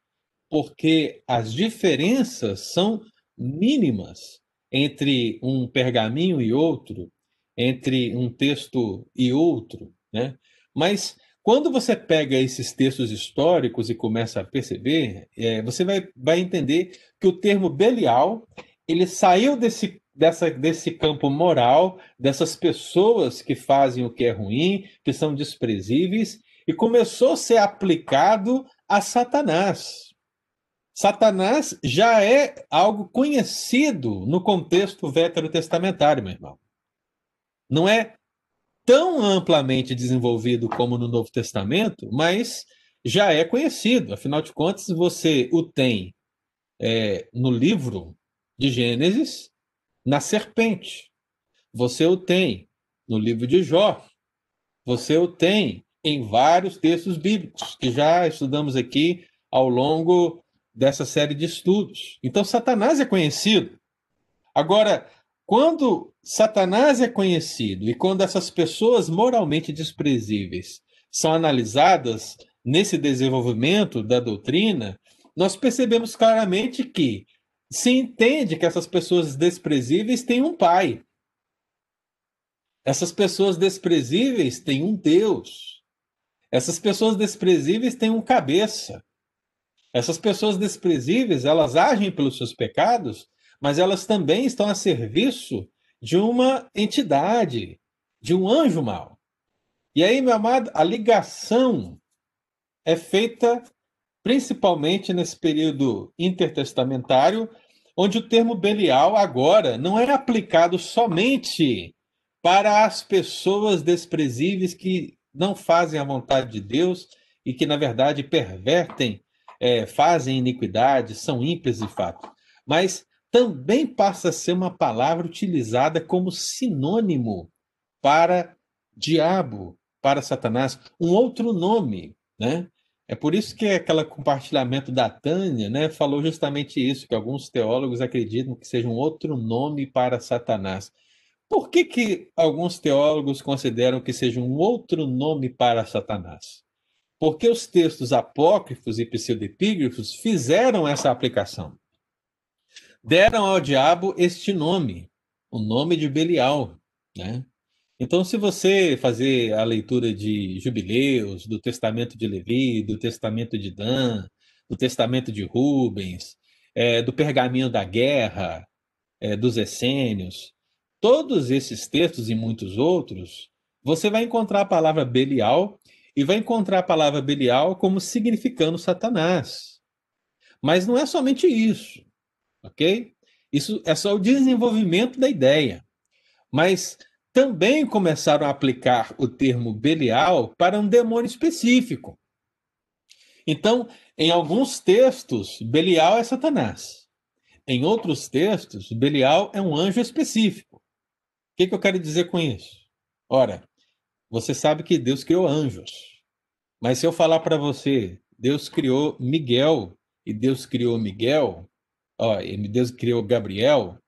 porque as diferenças são mínimas entre um pergaminho e outro, entre um texto e outro, né? Mas quando você pega esses textos históricos e começa a perceber, é, você vai, vai entender que o termo Belial ele saiu desse, dessa, desse campo moral, dessas pessoas que fazem o que é ruim, que são desprezíveis, e começou a ser aplicado a Satanás. Satanás já é algo conhecido no contexto veterotestamentário, meu irmão. Não é tão amplamente desenvolvido como no Novo Testamento, mas já é conhecido. Afinal de contas, você o tem é, no livro de Gênesis, na serpente. Você o tem no livro de Jó. Você o tem em vários textos bíblicos que já estudamos aqui ao longo dessa série de estudos. Então, Satanás é conhecido. Agora, quando Satanás é conhecido e quando essas pessoas moralmente desprezíveis são analisadas nesse desenvolvimento da doutrina, nós percebemos claramente que se entende que essas pessoas desprezíveis têm um pai. Essas pessoas desprezíveis têm um Deus. Essas pessoas desprezíveis têm um cabeça. Essas pessoas desprezíveis, elas agem pelos seus pecados, mas elas também estão a serviço de uma entidade, de um anjo mau. E aí, meu amado, a ligação é feita principalmente nesse período intertestamentário, onde o termo Belial agora não é aplicado somente para as pessoas desprezíveis que não fazem a vontade de Deus e que, na verdade, pervertem, é, fazem iniquidade, são ímpios de fato, mas também passa a ser uma palavra utilizada como sinônimo para diabo, para Satanás, um outro nome, né? É por isso que aquele compartilhamento da Tânia né, falou justamente isso, que alguns teólogos acreditam que seja um outro nome para Satanás. Por que, que alguns teólogos consideram que seja um outro nome para Satanás? Porque os textos apócrifos e pseudepígrafos fizeram essa aplicação. Deram ao diabo este nome, o nome de Belial. Né? Então, se você fazer a leitura de Jubileus, do Testamento de Levi, do Testamento de Dan, do Testamento de Rubens, é, do Pergaminho da Guerra, é, dos Essênios, todos esses textos e muitos outros, você vai encontrar a palavra Belial e vai encontrar a palavra Belial como significando Satanás. Mas não é somente isso, ok? Isso é só o desenvolvimento da ideia. Mas também começaram a aplicar o termo Belial para um demônio específico. Então, em alguns textos, Belial é Satanás. Em outros textos, Belial é um anjo específico. O que, que eu quero dizer com isso? Ora, você sabe que Deus criou anjos. Mas se eu falar para você, Deus criou Miguel e Deus criou Miguel, ó, Deus criou Gabriel,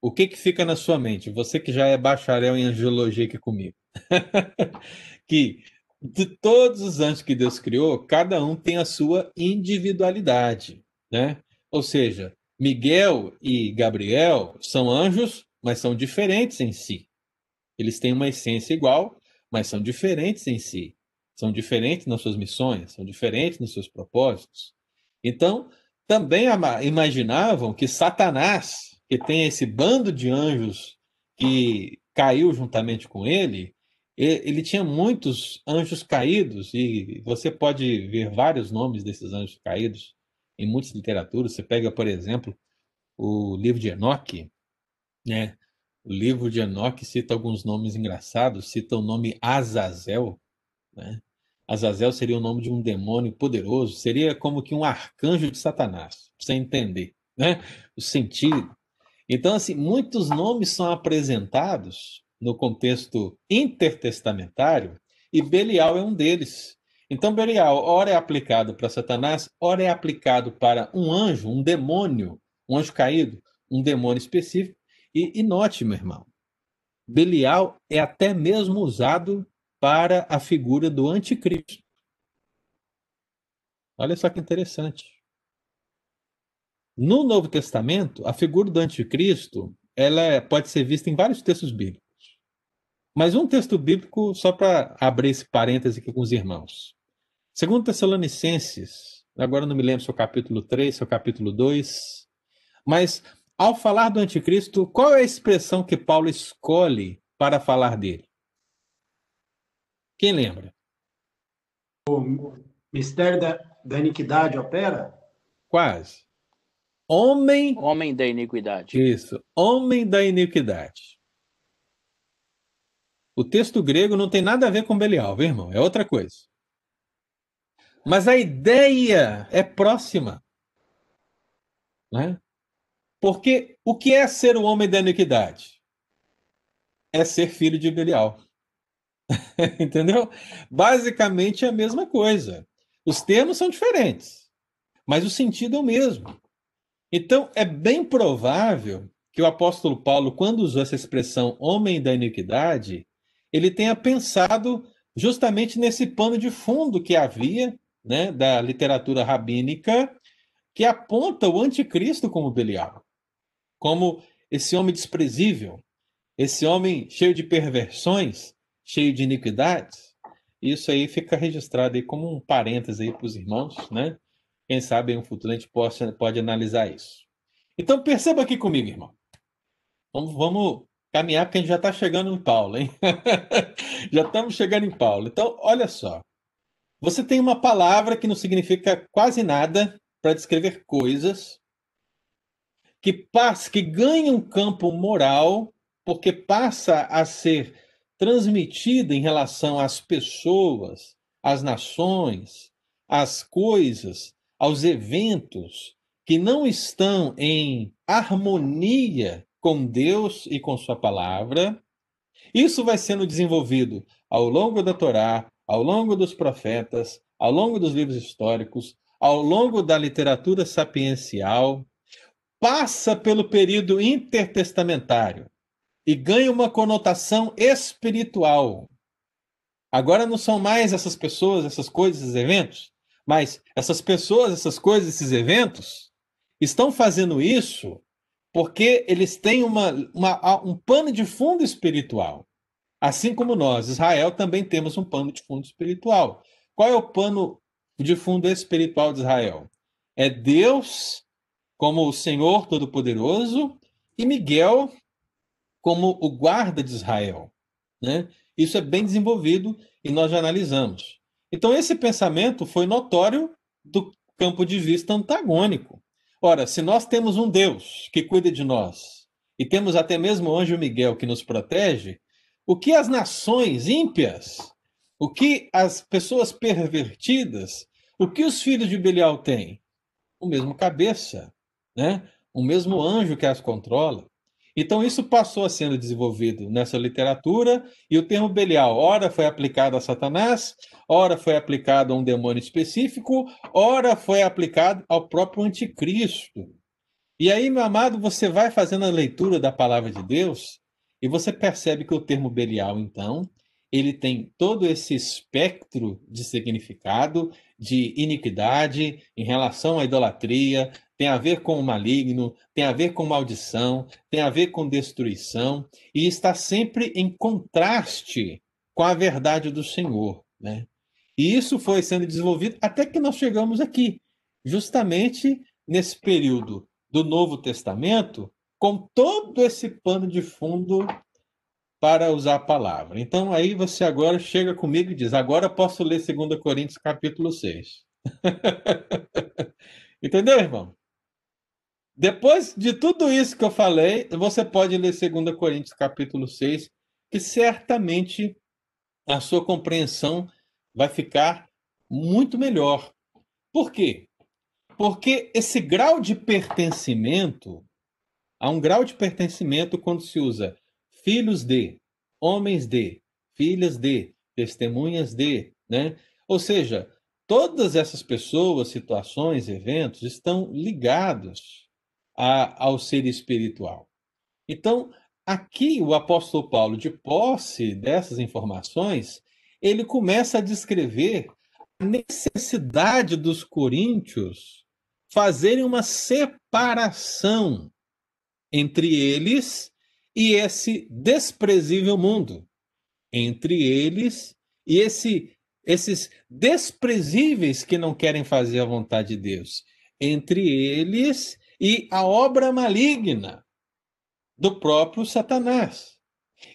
o que, que fica na sua mente? Você que já é bacharel em angiologia aqui comigo. *laughs* que de todos os anjos que Deus criou, cada um tem a sua individualidade, né? Ou seja, Miguel e Gabriel são anjos, mas são diferentes em si. Eles têm uma essência igual, mas são diferentes em si. São diferentes nas suas missões, são diferentes nos seus propósitos. Então, também imaginavam que Satanás que tem esse bando de anjos que caiu juntamente com ele, ele tinha muitos anjos caídos, e você pode ver vários nomes desses anjos caídos em muitas literaturas. Você pega, por exemplo, o livro de Enoque, né? O livro de Enoque cita alguns nomes engraçados, cita o nome Azazel, né? Azazel seria o nome de um demônio poderoso, seria como que um arcanjo de Satanás, para você entender, né? O sentido. Então, assim, muitos nomes são apresentados no contexto intertestamentário e Belial é um deles. Então, Belial, ora é aplicado para Satanás, ora é aplicado para um anjo, um demônio, um anjo caído, um demônio específico. E, e note, meu irmão, Belial é até mesmo usado para a figura do anticristo. Olha só que interessante. No Novo Testamento, a figura do anticristo ela é, pode ser vista em vários textos bíblicos. Mas um texto bíblico, só para abrir esse parêntese aqui com os irmãos. Segundo Tessalonicenses, agora não me lembro se é o capítulo 3, se é o capítulo 2, mas ao falar do anticristo, qual é a expressão que Paulo escolhe para falar dele? Quem lembra? O mistério da, da iniquidade opera? Quase. Homem. Homem da iniquidade. Isso. Homem da iniquidade. O texto grego não tem nada a ver com Belial, viu, irmão? É outra coisa. Mas a ideia é próxima. Né? Porque o que é ser o homem da iniquidade? É ser filho de Belial. *laughs* Entendeu? Basicamente é a mesma coisa. Os termos são diferentes, mas o sentido é o mesmo. Então, é bem provável que o apóstolo Paulo, quando usou essa expressão homem da iniquidade, ele tenha pensado justamente nesse pano de fundo que havia né, da literatura rabínica que aponta o anticristo como Belial, como esse homem desprezível, esse homem cheio de perversões, cheio de iniquidades. Isso aí fica registrado aí como um parêntese aí para os irmãos, né? Quem sabe em um futuro a gente pode, pode analisar isso. Então perceba aqui comigo, irmão. Vamos, vamos caminhar porque a gente já está chegando em Paulo, hein? *laughs* já estamos chegando em Paulo. Então, olha só. Você tem uma palavra que não significa quase nada para descrever coisas que passa, que ganha um campo moral porque passa a ser transmitida em relação às pessoas, às nações, às coisas, aos eventos que não estão em harmonia com Deus e com Sua palavra. Isso vai sendo desenvolvido ao longo da Torá, ao longo dos profetas, ao longo dos livros históricos, ao longo da literatura sapiencial, passa pelo período intertestamentário e ganha uma conotação espiritual. Agora não são mais essas pessoas, essas coisas, esses eventos, mas essas pessoas, essas coisas, esses eventos estão fazendo isso porque eles têm uma, uma, um pano de fundo espiritual. Assim como nós, Israel, também temos um pano de fundo espiritual. Qual é o pano de fundo espiritual de Israel? É Deus como o Senhor Todo-Poderoso e Miguel como o guarda de Israel. Né? Isso é bem desenvolvido e nós já analisamos. Então, esse pensamento foi notório do campo de vista antagônico. Ora, se nós temos um Deus que cuida de nós e temos até mesmo o anjo Miguel que nos protege, o que as nações ímpias, o que as pessoas pervertidas, o que os filhos de Belial têm? O mesmo cabeça, né? o mesmo anjo que as controla. Então, isso passou a sendo desenvolvido nessa literatura, e o termo Belial, ora foi aplicado a Satanás, ora foi aplicado a um demônio específico, ora foi aplicado ao próprio anticristo. E aí, meu amado, você vai fazendo a leitura da palavra de Deus, e você percebe que o termo Belial, então, ele tem todo esse espectro de significado, de iniquidade em relação à idolatria, tem a ver com o maligno, tem a ver com maldição, tem a ver com destruição, e está sempre em contraste com a verdade do Senhor. Né? E isso foi sendo desenvolvido até que nós chegamos aqui, justamente nesse período do Novo Testamento, com todo esse pano de fundo para usar a palavra. Então aí você agora chega comigo e diz: agora posso ler 2 Coríntios capítulo 6. *laughs* Entendeu, irmão? Depois de tudo isso que eu falei, você pode ler 2 Coríntios capítulo 6, que certamente a sua compreensão vai ficar muito melhor. Por quê? Porque esse grau de pertencimento Há um grau de pertencimento quando se usa filhos de, homens de, filhas de, testemunhas de, né? Ou seja, todas essas pessoas, situações, eventos estão ligados a, ao ser espiritual. Então, aqui o apóstolo Paulo, de posse dessas informações, ele começa a descrever a necessidade dos coríntios fazerem uma separação entre eles e esse desprezível mundo. entre eles e esse, esses desprezíveis que não querem fazer a vontade de Deus, entre eles e a obra maligna do próprio Satanás.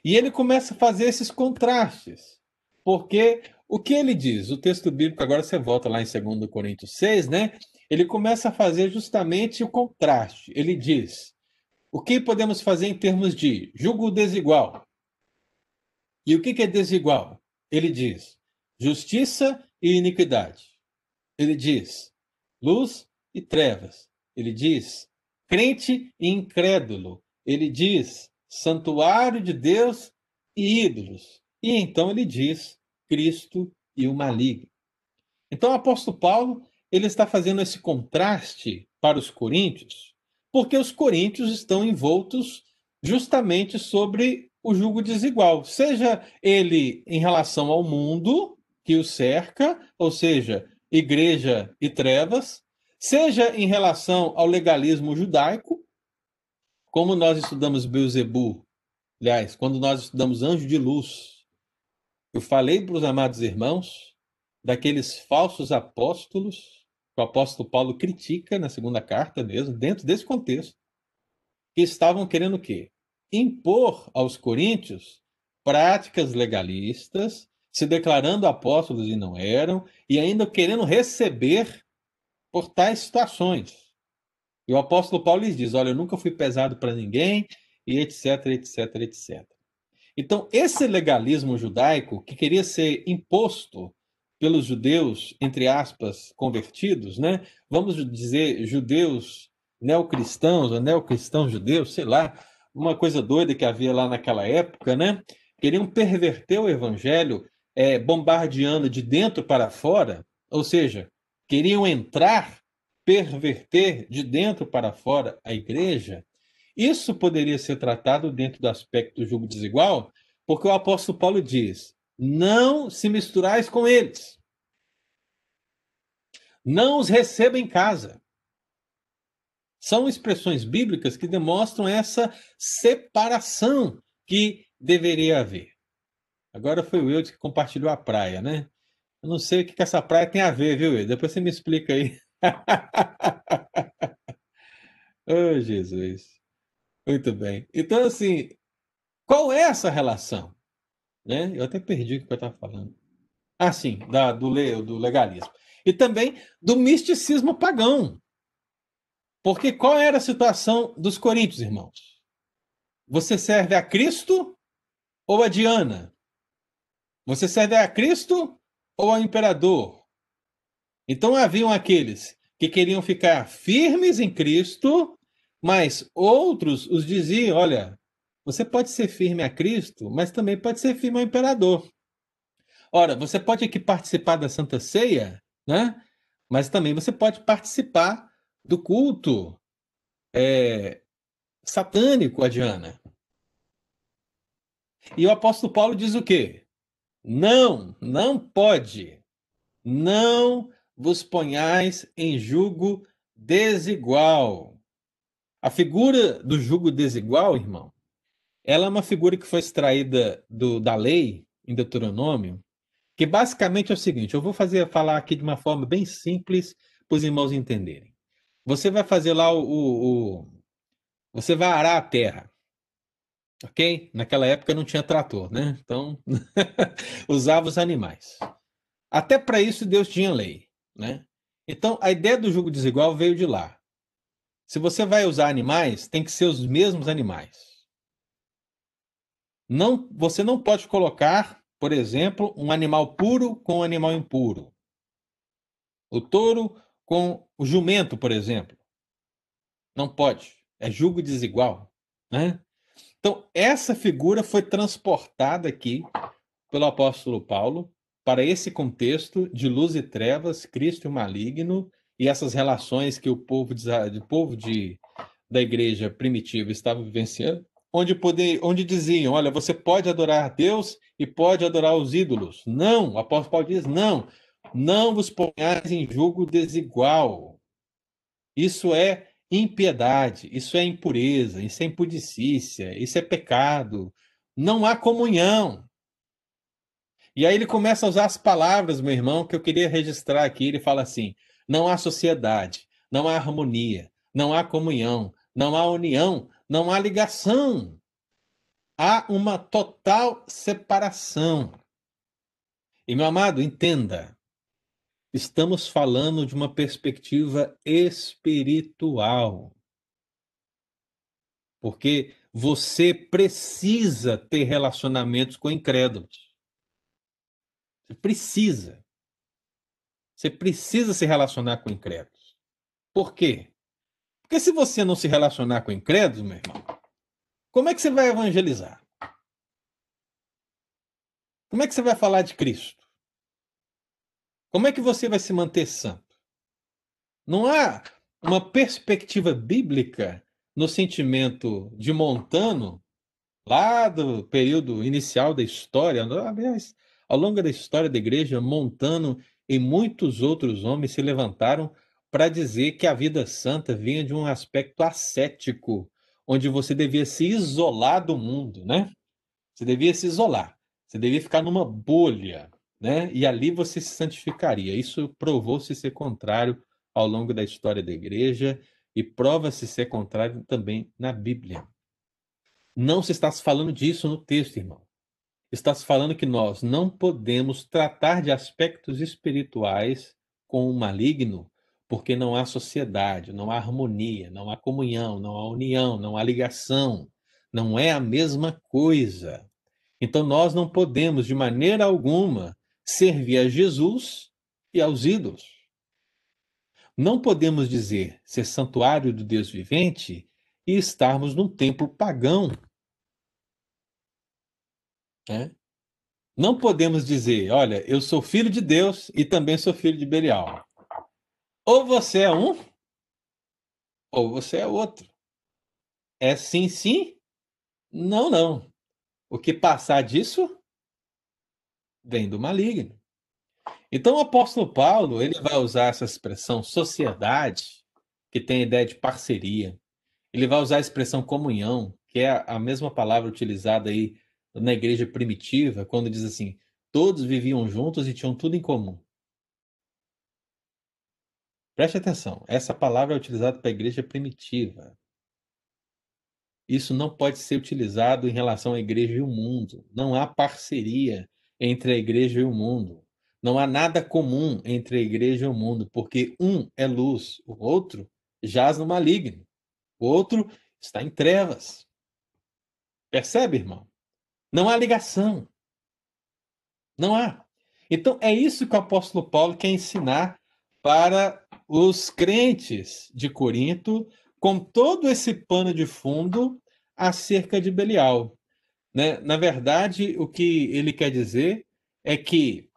E ele começa a fazer esses contrastes, porque o que ele diz? O texto bíblico, agora você volta lá em 2 Coríntios 6, né? Ele começa a fazer justamente o contraste. Ele diz: o que podemos fazer em termos de julgo desigual? E o que é desigual? Ele diz justiça e iniquidade. Ele diz luz e trevas. Ele diz crente e incrédulo. Ele diz santuário de Deus e ídolos. E então ele diz Cristo e o maligno. Então o apóstolo Paulo, ele está fazendo esse contraste para os coríntios, porque os coríntios estão envoltos justamente sobre o jugo desigual, seja ele em relação ao mundo que o cerca, ou seja, igreja e trevas, seja em relação ao legalismo judaico, como nós estudamos Beuzebu, aliás, quando nós estudamos anjo de luz, eu falei para os amados irmãos daqueles falsos apóstolos que o apóstolo Paulo critica na segunda carta mesmo, dentro desse contexto, que estavam querendo o quê? Impor aos coríntios práticas legalistas, se declarando apóstolos e não eram, e ainda querendo receber por tais situações. E o apóstolo Paulo lhes diz: Olha, eu nunca fui pesado para ninguém, e etc, etc, etc. Então, esse legalismo judaico, que queria ser imposto pelos judeus, entre aspas, convertidos, né? vamos dizer judeus neocristãos ou neocristãos judeus, sei lá, uma coisa doida que havia lá naquela época, né? queriam perverter o evangelho, é, bombardeando de dentro para fora, ou seja, queriam entrar, perverter de dentro para fora a igreja, isso poderia ser tratado dentro do aspecto do julgo desigual, porque o apóstolo Paulo diz: não se misturais com eles. Não os receba em casa. São expressões bíblicas que demonstram essa separação que deveria haver. Agora foi o Eudes que compartilhou a praia, né? Eu não sei o que, essa praia tem a ver, viu? Depois você me explica aí. *laughs* oh, Jesus. Muito bem. Então, assim, qual é essa relação? Né? Eu até perdi o que eu estava falando. Ah, sim, da, do, do legalismo. E também do misticismo pagão. Porque qual era a situação dos coríntios, irmãos? Você serve a Cristo ou a Diana? Você serve a Cristo ou ao imperador? Então haviam aqueles que queriam ficar firmes em Cristo, mas outros os diziam: olha, você pode ser firme a Cristo, mas também pode ser firme ao imperador. Ora, você pode aqui participar da Santa Ceia, né? Mas também você pode participar do culto é, satânico Diana. E o apóstolo Paulo diz o quê? Não, não pode. Não vos ponhais em jugo desigual. A figura do jugo desigual, irmão, ela é uma figura que foi extraída do, da lei, em Deuteronômio, que basicamente é o seguinte: eu vou fazer falar aqui de uma forma bem simples para os irmãos entenderem. Você vai fazer lá o, o, o você vai arar a terra. Ok? Naquela época não tinha trator, né? Então, *laughs* usava os animais. Até para isso Deus tinha lei, né? Então, a ideia do jugo desigual veio de lá. Se você vai usar animais, tem que ser os mesmos animais. Não, você não pode colocar, por exemplo, um animal puro com um animal impuro. O touro com o jumento, por exemplo. Não pode. É julgo desigual. Né? Então, essa figura foi transportada aqui pelo apóstolo Paulo para esse contexto de luz e trevas, Cristo e o maligno, e essas relações que o povo, de, o povo de, da igreja primitiva estava vivenciando, onde, poder, onde diziam: olha, você pode adorar a Deus e pode adorar os ídolos. Não, o apóstolo Paulo diz: não, não vos ponhais em julgo desigual. Isso é impiedade, isso é impureza, isso é impudicícia, isso é pecado. Não há comunhão. E aí ele começa a usar as palavras, meu irmão, que eu queria registrar aqui. Ele fala assim: não há sociedade, não há harmonia, não há comunhão, não há união, não há ligação. Há uma total separação. E, meu amado, entenda, estamos falando de uma perspectiva espiritual. Porque você precisa ter relacionamentos com incrédulos. Você precisa. Você precisa se relacionar com incrédulos. Por quê? Porque se você não se relacionar com incrédulos, meu irmão, como é que você vai evangelizar? Como é que você vai falar de Cristo? Como é que você vai se manter santo? Não há uma perspectiva bíblica no sentimento de Montano, lá do período inicial da história, aliás, ao longo da história da igreja, Montano e muitos outros homens se levantaram para dizer que a vida santa vinha de um aspecto ascético, onde você devia se isolar do mundo, né? Você devia se isolar, você devia ficar numa bolha, né? E ali você se santificaria. Isso provou-se ser contrário ao longo da história da igreja e prova-se ser contrário também na Bíblia. Não se está falando disso no texto, irmão. Está se falando que nós não podemos tratar de aspectos espirituais com o maligno porque não há sociedade, não há harmonia, não há comunhão, não há união, não há ligação. Não é a mesma coisa. Então nós não podemos, de maneira alguma, servir a Jesus e aos ídolos. Não podemos dizer ser santuário do Deus vivente e estarmos num templo pagão. É? Não podemos dizer, olha, eu sou filho de Deus e também sou filho de Belial. Ou você é um, ou você é outro. É sim, sim, não, não. O que passar disso vem do maligno. Então o apóstolo Paulo, ele vai usar essa expressão sociedade, que tem a ideia de parceria. Ele vai usar a expressão comunhão, que é a mesma palavra utilizada aí na igreja primitiva, quando diz assim: todos viviam juntos e tinham tudo em comum. Preste atenção, essa palavra é utilizada para a igreja primitiva. Isso não pode ser utilizado em relação à igreja e o mundo. Não há parceria entre a igreja e o mundo. Não há nada comum entre a igreja e o mundo, porque um é luz, o outro jaz no maligno, o outro está em trevas. Percebe, irmão? Não há ligação. Não há. Então, é isso que o apóstolo Paulo quer ensinar para os crentes de Corinto com todo esse pano de fundo acerca de Belial. Né? Na verdade, o que ele quer dizer é que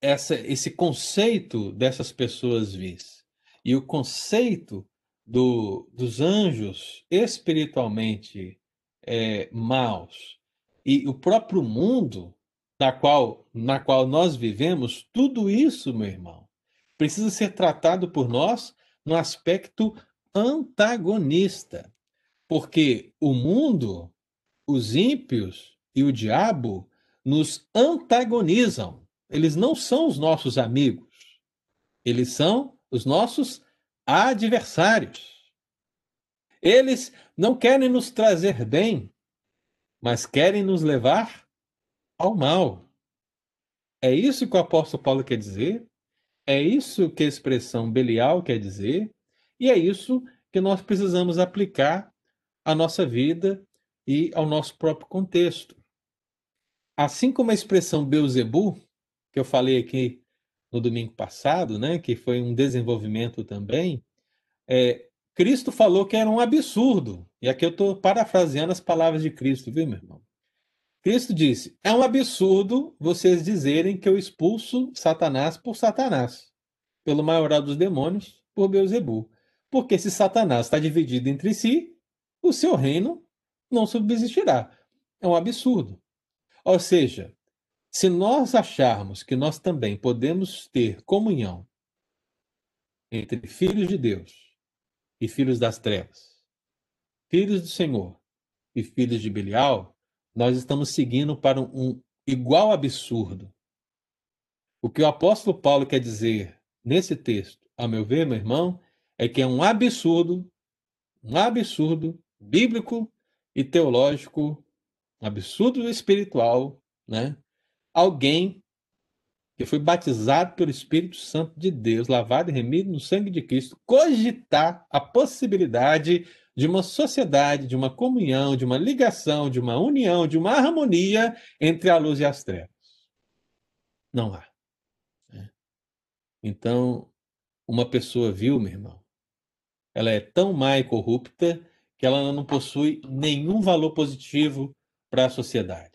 essa, esse conceito dessas pessoas vis e o conceito do, dos anjos espiritualmente é, maus e o próprio mundo na qual, na qual nós vivemos, tudo isso, meu irmão, precisa ser tratado por nós no aspecto antagonista. Porque o mundo, os ímpios e o diabo nos antagonizam. Eles não são os nossos amigos. Eles são os nossos adversários. Eles não querem nos trazer bem, mas querem nos levar ao mal. É isso que o apóstolo Paulo quer dizer é isso que a expressão Belial quer dizer, e é isso que nós precisamos aplicar à nossa vida e ao nosso próprio contexto. Assim como a expressão Beuzebu, que eu falei aqui no domingo passado, né, que foi um desenvolvimento também, é, Cristo falou que era um absurdo. E aqui eu estou parafraseando as palavras de Cristo, viu, meu irmão? Cristo disse: é um absurdo vocês dizerem que eu expulso Satanás por Satanás, pelo maioral dos demônios, por Beuzebu. Porque se Satanás está dividido entre si, o seu reino não subsistirá. É um absurdo. Ou seja, se nós acharmos que nós também podemos ter comunhão entre filhos de Deus e filhos das trevas, filhos do Senhor e filhos de Belial, nós estamos seguindo para um igual absurdo. O que o apóstolo Paulo quer dizer nesse texto, a meu ver, meu irmão, é que é um absurdo, um absurdo bíblico e teológico, absurdo espiritual, né? Alguém que foi batizado pelo Espírito Santo de Deus, lavado e remido no sangue de Cristo, cogitar a possibilidade de uma sociedade, de uma comunhão, de uma ligação, de uma união, de uma harmonia entre a luz e as trevas. Não há. Né? Então, uma pessoa vil, meu irmão, ela é tão má e corrupta que ela não possui nenhum valor positivo para a sociedade.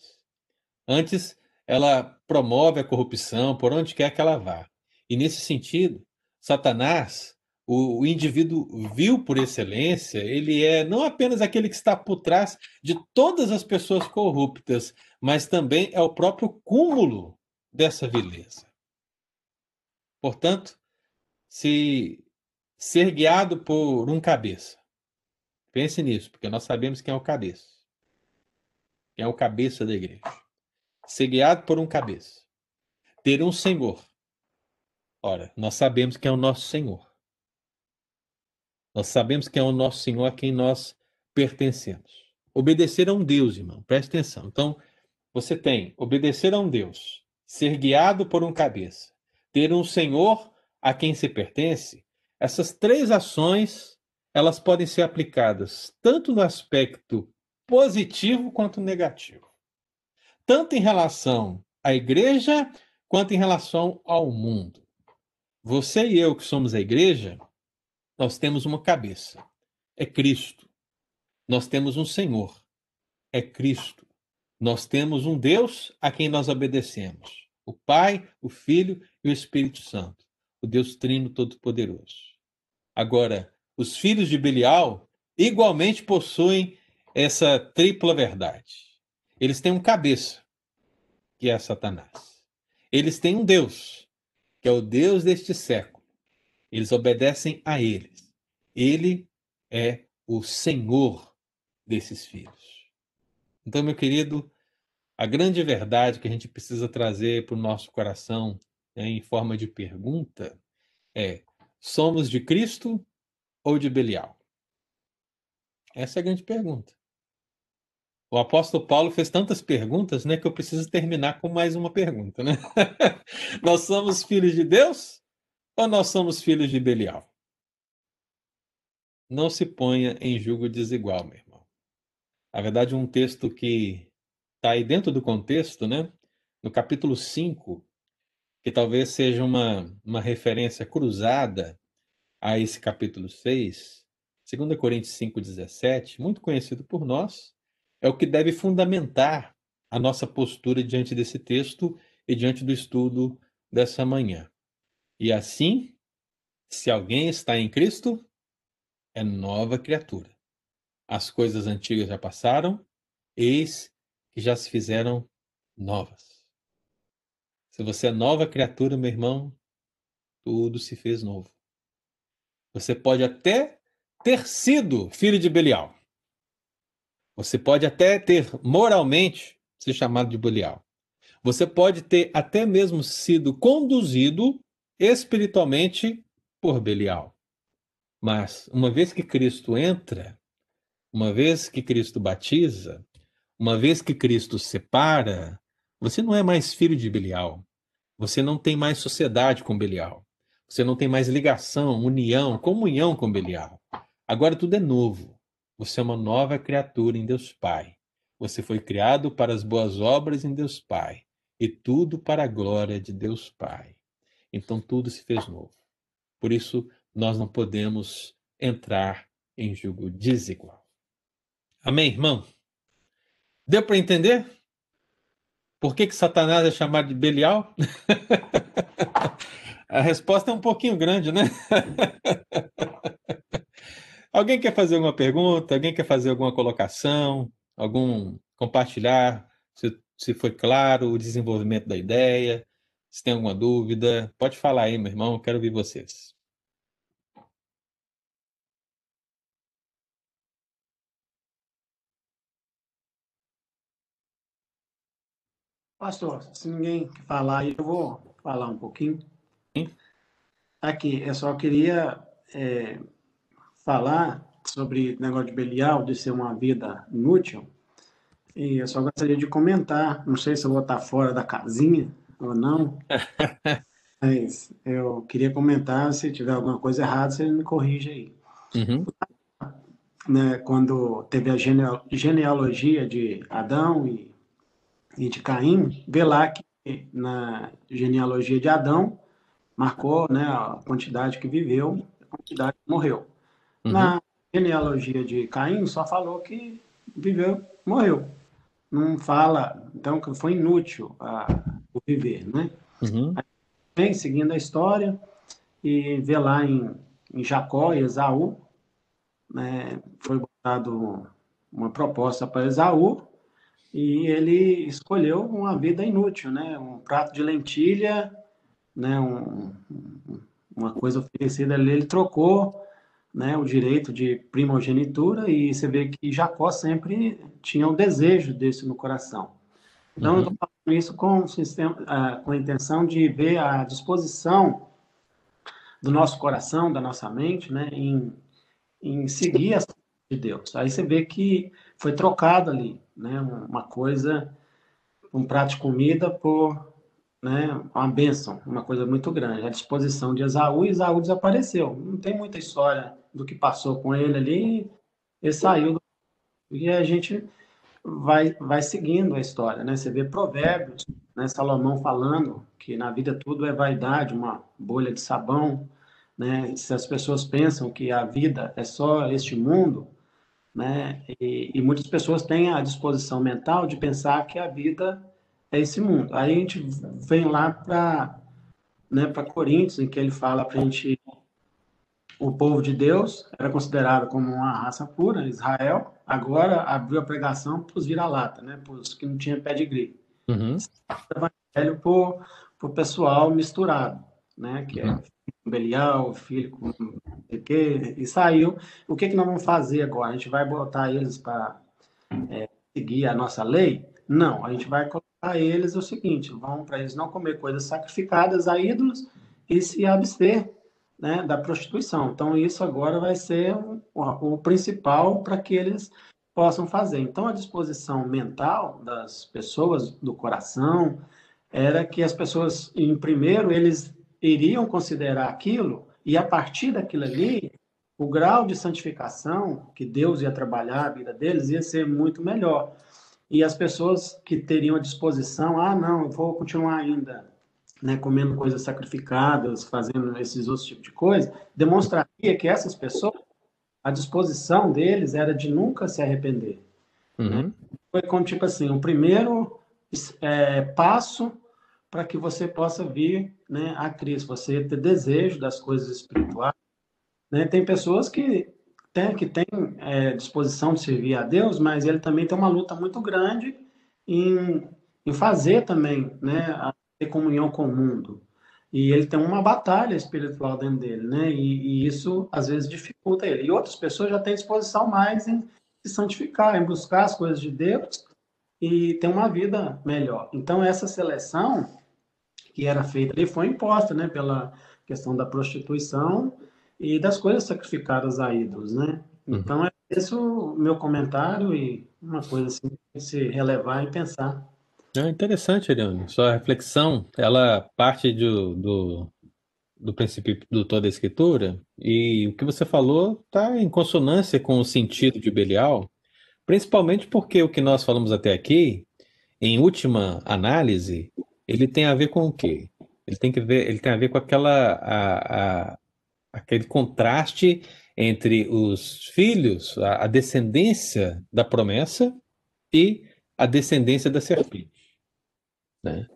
Antes, ela promove a corrupção por onde quer que ela vá. E nesse sentido, Satanás, o, indivíduo vil por excelência, ele é não apenas aquele que está por trás de todas as pessoas corruptas, mas também é o próprio cúmulo dessa vileza. Portanto, se ser guiado por um cabeça, pense nisso, porque nós sabemos quem é o cabeça. Quem é o cabeça da igreja ser guiado por um cabeça, ter um Senhor. Ora, nós sabemos que é o nosso Senhor. Nós sabemos que é o nosso Senhor a quem nós pertencemos. Obedecer a um Deus, irmão, preste atenção. Então, você tem obedecer a um Deus, ser guiado por um cabeça, ter um Senhor a quem se pertence. Essas três ações, elas podem ser aplicadas tanto no aspecto positivo quanto negativo tanto em relação à igreja quanto em relação ao mundo. Você e eu, que somos a igreja, nós temos uma cabeça, é Cristo. Nós temos um Senhor, é Cristo. Nós temos um Deus a quem nós obedecemos: o Pai, o Filho e o Espírito Santo, o Deus Trino Todo-Poderoso. Agora, os filhos de Belial igualmente possuem essa tripla verdade. Eles têm um cabeça, que é Satanás. Eles têm um Deus, que é o Deus deste século. Eles obedecem a eles. Ele é o Senhor desses filhos. Então, meu querido, a grande verdade que a gente precisa trazer para o nosso coração né, em forma de pergunta é: somos de Cristo ou de Belial? Essa é a grande pergunta. O apóstolo Paulo fez tantas perguntas, né, que eu preciso terminar com mais uma pergunta, né? *laughs* nós somos filhos de Deus ou nós somos filhos de Belial? Não se ponha em julgo desigual, meu irmão. Na verdade, um texto que está aí dentro do contexto, né? No capítulo 5, que talvez seja uma, uma referência cruzada a esse capítulo 6, 2 Coríntios 5,17, muito conhecido por nós, é o que deve fundamentar a nossa postura diante desse texto e diante do estudo dessa manhã. E assim, se alguém está em Cristo, é nova criatura. As coisas antigas já passaram, eis que já se fizeram novas. Se você é nova criatura, meu irmão, tudo se fez novo. Você pode até ter sido filho de Belial. Você pode até ter moralmente se chamado de Belial. Você pode ter até mesmo sido conduzido espiritualmente por Belial. Mas uma vez que Cristo entra, uma vez que Cristo batiza, uma vez que Cristo separa, você não é mais filho de Belial. Você não tem mais sociedade com Belial. Você não tem mais ligação, união, comunhão com Belial. Agora tudo é novo. Você é uma nova criatura em Deus Pai. Você foi criado para as boas obras em Deus Pai. E tudo para a glória de Deus Pai. Então tudo se fez novo. Por isso, nós não podemos entrar em julgo desigual. Amém, irmão? Deu para entender? Por que, que Satanás é chamado de Belial? *laughs* a resposta é um pouquinho grande, né? *laughs* Alguém quer fazer alguma pergunta? Alguém quer fazer alguma colocação? Algum compartilhar? Se, se foi claro o desenvolvimento da ideia? Se tem alguma dúvida? Pode falar aí, meu irmão. Quero ouvir vocês. Pastor, se ninguém falar, eu vou falar um pouquinho. Aqui, eu só queria é, falar sobre o negócio de Belial, de ser uma vida inútil. E eu só gostaria de comentar, não sei se eu vou estar fora da casinha ou não, *laughs* mas eu queria comentar, se tiver alguma coisa errada, você me corrige aí. Uhum. Né, quando teve a genealogia de Adão e, e de Caim, vê lá que na genealogia de Adão marcou né, a quantidade que viveu, a quantidade que morreu. Uhum. Na genealogia de Caim só falou que viveu, morreu. Não fala, então, que foi inútil a, o viver, né? Uhum. Aí, vem seguindo a história e vê lá em, em Jacó e Esaú, né, foi botado uma proposta para Esaú e ele escolheu uma vida inútil, né? Um prato de lentilha, né? Um, uma coisa oferecida ali, ele trocou né, o direito de primogenitura e você vê que Jacó sempre tinha o um desejo desse no coração. Então, uhum. eu estou falando isso com, sistema, uh, com a intenção de ver a disposição do nosso coração, da nossa mente, né, em, em seguir as de Deus. Aí você vê que foi trocado ali, né, uma coisa, um prato de comida por né, uma bênção, uma coisa muito grande. A disposição de Esaú, e Esaú desapareceu. Não tem muita história do que passou com ele ali, ele saiu. Do... E a gente vai, vai seguindo a história, né? Você vê provérbios, né? Salomão falando que na vida tudo é vaidade, uma bolha de sabão, né? Se as pessoas pensam que a vida é só este mundo, né? E, e muitas pessoas têm a disposição mental de pensar que a vida é esse mundo. Aí a gente vem lá para né, para Coríntios, em que ele fala para a gente o povo de Deus era considerado como uma raça pura, Israel, agora abriu a pregação para os vira-lata, né, para os que não tinham pedigree. Uhum. Evangelho para o pessoal misturado, né, que é uhum. é Belial, filho com que e saiu. O que, que nós vamos fazer agora? A gente vai botar eles para é, seguir a nossa lei? Não, a gente vai colocar eles o seguinte: vão para eles não comer coisas sacrificadas a ídolos e se abster né, da prostituição. Então, isso agora vai ser o, o principal para que eles possam fazer. Então, a disposição mental das pessoas, do coração, era que as pessoas, em primeiro, eles iriam considerar aquilo, e a partir daquilo ali, o grau de santificação que Deus ia trabalhar a vida deles ia ser muito melhor. E as pessoas que teriam a disposição, ah, não, eu vou continuar ainda né, comendo coisas sacrificadas, fazendo esses outros tipos de coisa, demonstraria que essas pessoas, a disposição deles era de nunca se arrepender. Uhum. Foi como, tipo assim, o primeiro é, passo para que você possa vir né, a Cristo, você ter desejo das coisas espirituais. Né? Tem pessoas que têm que tem, é, disposição de servir a Deus, mas ele também tem uma luta muito grande em, em fazer também né, ter comunhão com o mundo. E ele tem uma batalha espiritual dentro dele, né? E, e, isso às vezes dificulta ele. E outras pessoas já têm disposição mais em se santificar, em buscar as coisas de Deus e ter uma vida melhor. Então essa seleção que era feita ali foi imposta, né? Pela questão da prostituição e das coisas sacrificadas a ídolos, né? Uhum. Então é esse o meu comentário e uma coisa assim se relevar e pensar. É interessante, Ariane. Sua reflexão, ela parte do, do, do princípio do toda a escritura, e o que você falou está em consonância com o sentido de Belial, principalmente porque o que nós falamos até aqui, em última análise, ele tem a ver com o quê? Ele tem que ver, ele tem a ver com aquela a, a, aquele contraste entre os filhos, a, a descendência da promessa e a descendência da serpente. Né?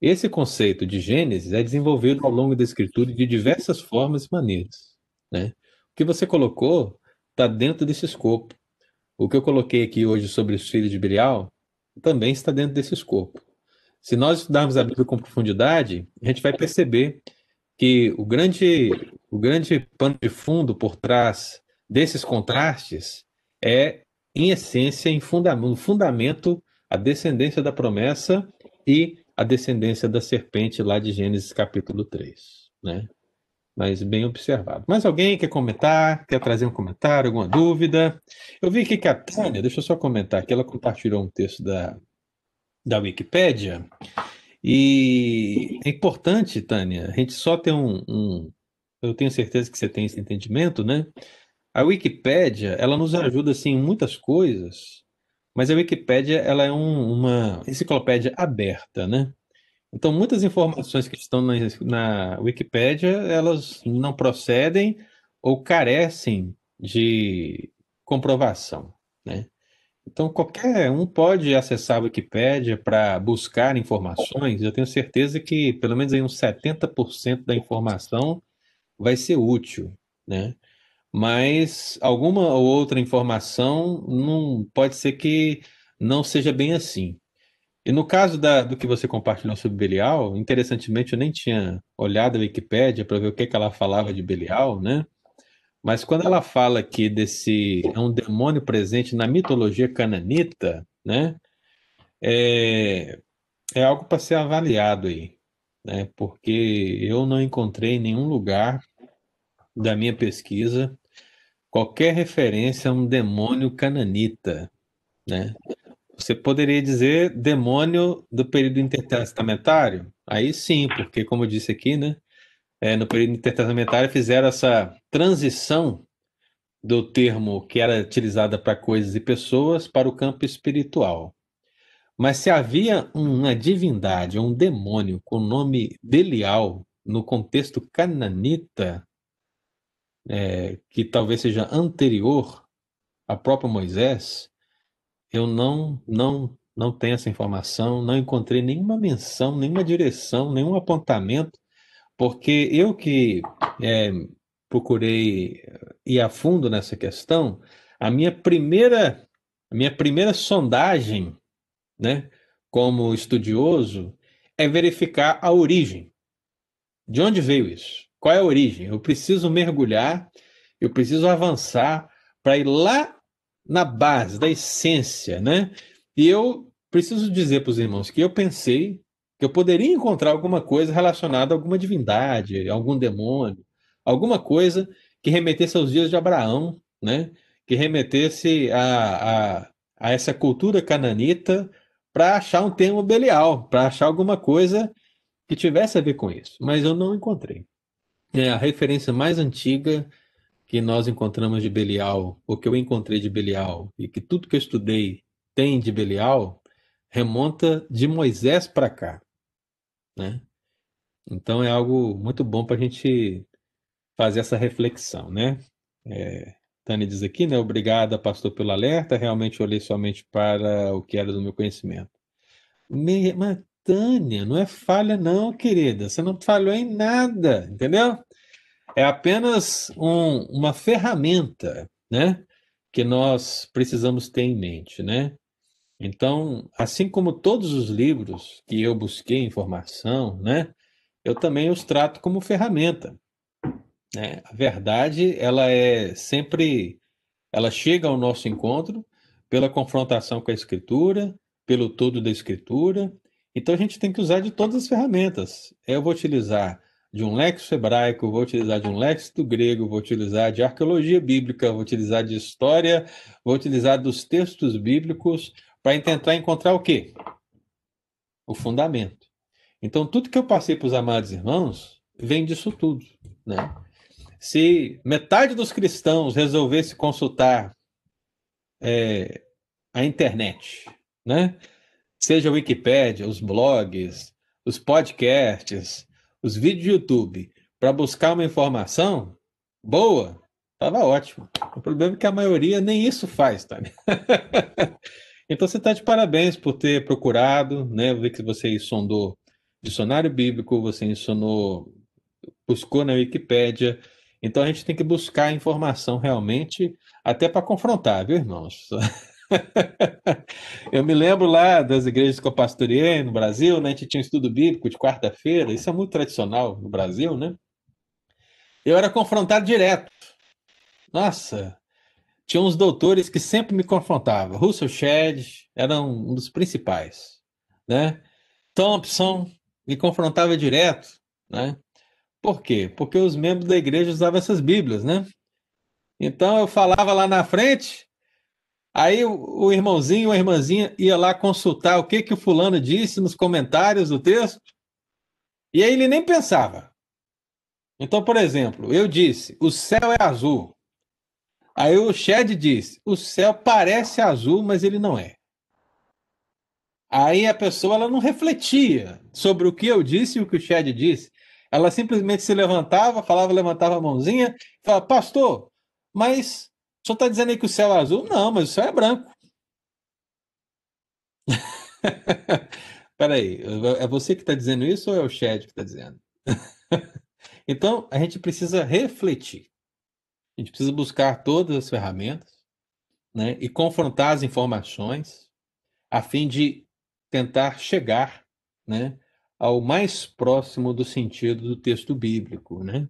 Esse conceito de Gênesis é desenvolvido ao longo da escritura de diversas formas e maneiras. Né? O que você colocou está dentro desse escopo. O que eu coloquei aqui hoje sobre os filhos de Belial também está dentro desse escopo. Se nós estudarmos a Bíblia com profundidade, a gente vai perceber que o grande, o grande pano de fundo por trás desses contrastes é, em essência, em fundamento, fundamento a descendência da promessa e a descendência da serpente lá de Gênesis capítulo 3, né? Mas bem observado. Mais alguém quer comentar? Quer trazer um comentário, alguma dúvida? Eu vi aqui que a Tânia, deixa eu só comentar que ela compartilhou um texto da, da Wikipédia. E é importante, Tânia, a gente só ter um, um, Eu tenho certeza que você tem esse entendimento, né? A Wikipédia, ela nos ajuda, assim, em muitas coisas, mas a Wikipédia, ela é um, uma enciclopédia aberta, né? Então, muitas informações que estão na, na Wikipédia, elas não procedem ou carecem de comprovação, né? Então, qualquer um pode acessar a Wikipédia para buscar informações. Eu tenho certeza que pelo menos aí uns 70% da informação vai ser útil, né? Mas alguma ou outra informação não pode ser que não seja bem assim. E no caso da, do que você compartilhou sobre Belial, interessantemente eu nem tinha olhado a Wikipédia para ver o que, que ela falava de Belial, né? Mas quando ela fala aqui desse é um demônio presente na mitologia cananita, né? É, é algo para ser avaliado aí, né? Porque eu não encontrei em nenhum lugar da minha pesquisa qualquer referência a um demônio cananita, né? Você poderia dizer demônio do período intertestamentário? Aí sim, porque como eu disse aqui, né? É, no período intertestamentário fizeram essa transição do termo que era utilizada para coisas e pessoas para o campo espiritual. Mas se havia uma divindade, um demônio com o nome Belial no contexto cananita, é, que talvez seja anterior a próprio Moisés, eu não, não, não tenho essa informação, não encontrei nenhuma menção, nenhuma direção, nenhum apontamento, porque eu que é, procurei ir a fundo nessa questão, a minha primeira, a minha primeira sondagem, né, como estudioso, é verificar a origem. De onde veio isso? Qual é a origem? Eu preciso mergulhar, eu preciso avançar para ir lá na base, da essência, né? E eu preciso dizer para os irmãos que eu pensei que eu poderia encontrar alguma coisa relacionada a alguma divindade, algum demônio, alguma coisa que remetesse aos dias de Abraão, né? Que remetesse a, a, a essa cultura cananita para achar um termo Belial, para achar alguma coisa que tivesse a ver com isso. Mas eu não encontrei. É a referência mais antiga que nós encontramos de Belial, ou que eu encontrei de Belial, e que tudo que eu estudei tem de Belial, remonta de Moisés para cá. Né? Então é algo muito bom para a gente fazer essa reflexão. Né? É, Tânia diz aqui, né? Obrigada, pastor, pelo alerta. Realmente olhei somente para o que era do meu conhecimento. Me... Mas, Tânia, não é falha, não, querida. Você não falhou em nada, entendeu? é apenas um, uma ferramenta, né, que nós precisamos ter em mente, né? Então, assim como todos os livros que eu busquei informação, né, eu também os trato como ferramenta. Né? A verdade, ela é sempre, ela chega ao nosso encontro pela confrontação com a Escritura, pelo todo da Escritura. Então, a gente tem que usar de todas as ferramentas. Eu vou utilizar de um lexo hebraico, vou utilizar de um léxico grego, vou utilizar de arqueologia bíblica, vou utilizar de história, vou utilizar dos textos bíblicos para tentar encontrar o quê? O fundamento. Então, tudo que eu passei para os amados irmãos vem disso tudo, né? Se metade dos cristãos resolvesse consultar é, a internet, né? Seja a Wikipédia, os blogs, os podcasts, os vídeos do YouTube para buscar uma informação boa, estava ótimo. O problema é que a maioria nem isso faz, tá? *laughs* então você está de parabéns por ter procurado, né? Eu vi que você sondou dicionário bíblico, você ensinou, buscou na Wikipédia. Então a gente tem que buscar informação realmente, até para confrontar, viu, irmãos? *laughs* eu me lembro lá das igrejas que eu pastoreei no Brasil, né? A gente tinha um estudo bíblico de quarta-feira, isso é muito tradicional no Brasil, né? Eu era confrontado direto. Nossa, tinha uns doutores que sempre me confrontavam. Russell Shedd era um dos principais, né? Thompson, me confrontava direto, né? Por quê? Porque os membros da igreja usavam essas Bíblias, né? Então eu falava lá na frente, aí o, irmãozinho ou a irmãzinha ia lá consultar o que que o fulano disse nos comentários do texto, e aí ele nem pensava. Então, por exemplo, eu disse: o céu é azul. Aí o Shed disse: o céu parece azul, mas ele não é. Aí a pessoa ela não refletia sobre o que eu disse e o que o Shed disse. Ela simplesmente se levantava, falava, levantava a mãozinha, falava: Pastor, mas o senhor está dizendo aí que o céu é azul? Não, mas o céu é branco. *laughs* Peraí, é você que está dizendo isso ou é o Shed que está dizendo? *laughs* então, a gente precisa refletir. A gente precisa buscar todas as ferramentas né, e confrontar as informações a fim de tentar chegar né, ao mais próximo do sentido do texto bíblico. Né?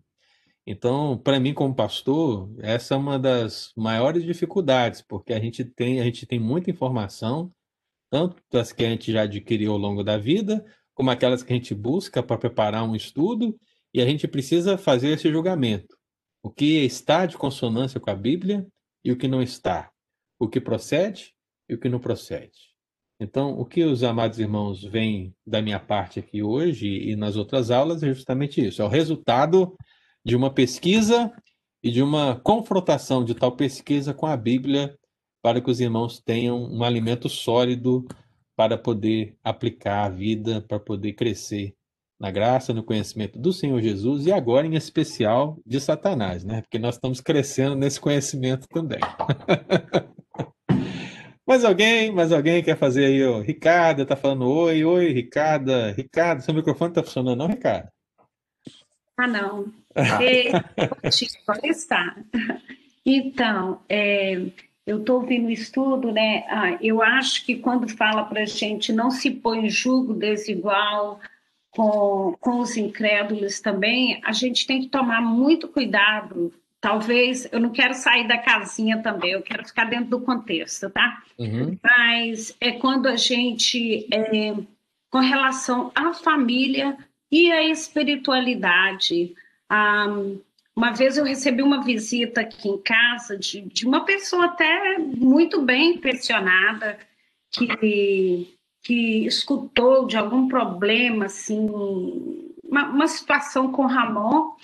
Então, para mim, como pastor, essa é uma das maiores dificuldades, porque a gente tem, a gente tem muita informação, tanto das que a gente já adquiriu ao longo da vida, como aquelas que a gente busca para preparar um estudo, e a gente precisa fazer esse julgamento o que está de consonância com a Bíblia e o que não está, o que procede e o que não procede. Então, o que os amados irmãos veem da minha parte aqui hoje e nas outras aulas é justamente isso: é o resultado de uma pesquisa e de uma confrontação de tal pesquisa com a Bíblia, para que os irmãos tenham um alimento sólido para poder aplicar a vida, para poder crescer na graça, no conhecimento do Senhor Jesus e agora em especial de Satanás, né? Porque nós estamos crescendo nesse conhecimento também. *laughs* mais alguém, mais alguém quer fazer aí, o Ricardo tá falando oi, oi, Ricardo, Ricardo, seu microfone tá funcionando não, Ricardo? Ah, não. *laughs* É, agora está. Então, é, eu estou ouvindo o estudo, né? Ah, eu acho que quando fala para a gente não se põe em julgo desigual, com, com os incrédulos também, a gente tem que tomar muito cuidado. Talvez, eu não quero sair da casinha também, eu quero ficar dentro do contexto, tá? Uhum. Mas é quando a gente, é, com relação à família e à espiritualidade, um, uma vez eu recebi uma visita aqui em casa de, de uma pessoa até muito bem impressionada, que que escutou de algum problema, assim, uma, uma situação com Ramon,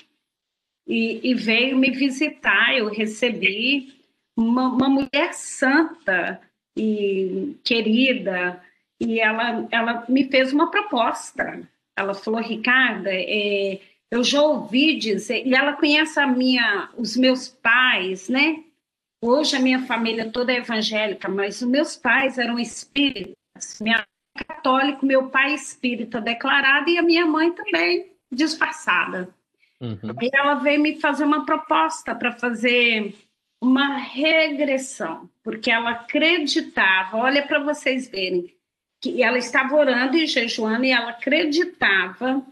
e, e, veio me visitar. Eu recebi uma, uma, mulher santa e querida, e ela, ela me fez uma proposta. Ela falou, Ricarda, é, eu já ouvi dizer, e ela conhece a minha, os meus pais, né? Hoje a minha família toda é evangélica, mas os meus pais eram espíritas minha católico, meu pai espírita declarado e a minha mãe também disfarçada. Uhum. E ela veio me fazer uma proposta para fazer uma regressão, porque ela acreditava, olha para vocês verem, que ela estava orando e jejuando e ela acreditava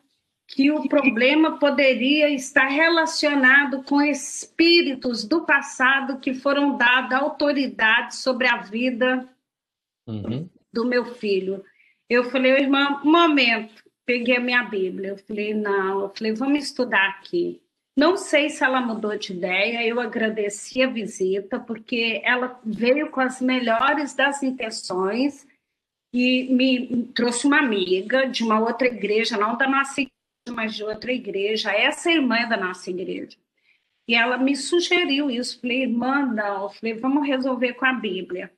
que o problema poderia estar relacionado com espíritos do passado que foram dados autoridade sobre a vida uhum do meu filho. Eu falei, irmã, um momento, peguei a minha Bíblia. Eu falei, não, eu falei, vamos estudar aqui. Não sei se ela mudou de ideia, eu agradeci a visita, porque ela veio com as melhores das intenções e me trouxe uma amiga de uma outra igreja, não da nossa igreja, mas de outra igreja. Essa irmã é da nossa igreja. E ela me sugeriu isso. Falei, irmã, não. Falei, vamos resolver com a Bíblia.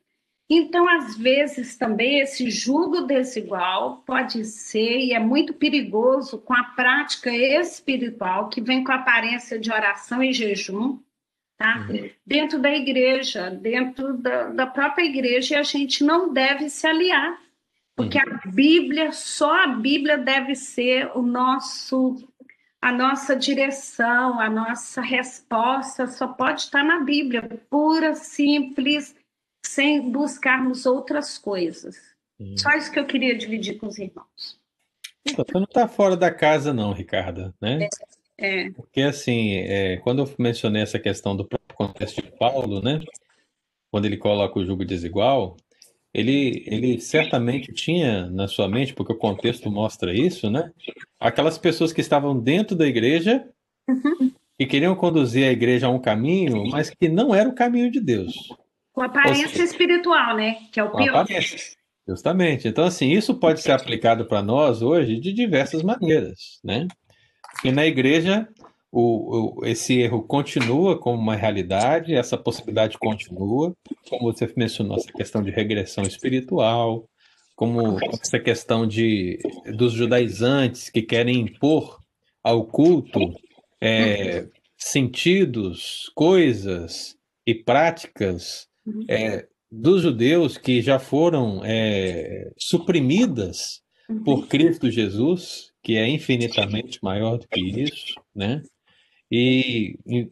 Então, às vezes, também esse julgo desigual pode ser e é muito perigoso com a prática espiritual que vem com a aparência de oração e jejum, tá? Uhum. Dentro da igreja, dentro da, da, própria igreja, e a gente não deve se aliar, porque uhum. a Bíblia, só a Bíblia deve ser o nosso a nossa direção, a nossa resposta só pode estar na Bíblia, pura, simples, sem buscarmos outras coisas. Hum. Só isso que eu queria dividir com os irmãos. Então, você não está fora da casa, não, Ricardo, né? É. é. Porque, assim, é, quando eu mencionei essa questão do contexto de Paulo, né? Quando ele coloca o jugo desigual, ele, ele certamente tinha na sua mente, porque o contexto mostra isso, né? Aquelas pessoas que estavam dentro da igreja Uhum. e queriam conduzir a igreja a um caminho, mas que não era o caminho de Deus. Com aparência espiritual, né? Que é o pior. aparência. Justamente. Então, assim, isso pode ser aplicado para nós hoje de diversas maneiras, né? Porque na igreja o, o- esse erro continua como uma realidade, essa possibilidade continua, como você mencionou, essa questão de regressão espiritual, como essa questão de dos judaizantes que querem impor ao culto é, sentidos, coisas e práticas é, dos judeus que já foram é, suprimidas por Cristo Jesus, que é infinitamente maior do que isso, né? E, e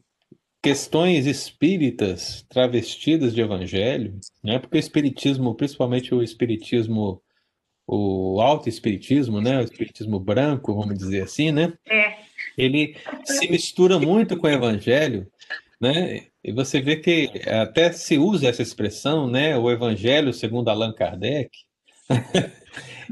questões espíritas travestidas de evangelho, né? Porque o espiritismo, principalmente o espiritismo, o alto espiritismo, né? O espiritismo branco, vamos dizer assim, né? É. Ele se mistura muito com o evangelho, né? E você vê que até se usa essa expressão, né? O evangelho segundo Allan Kardec. *laughs*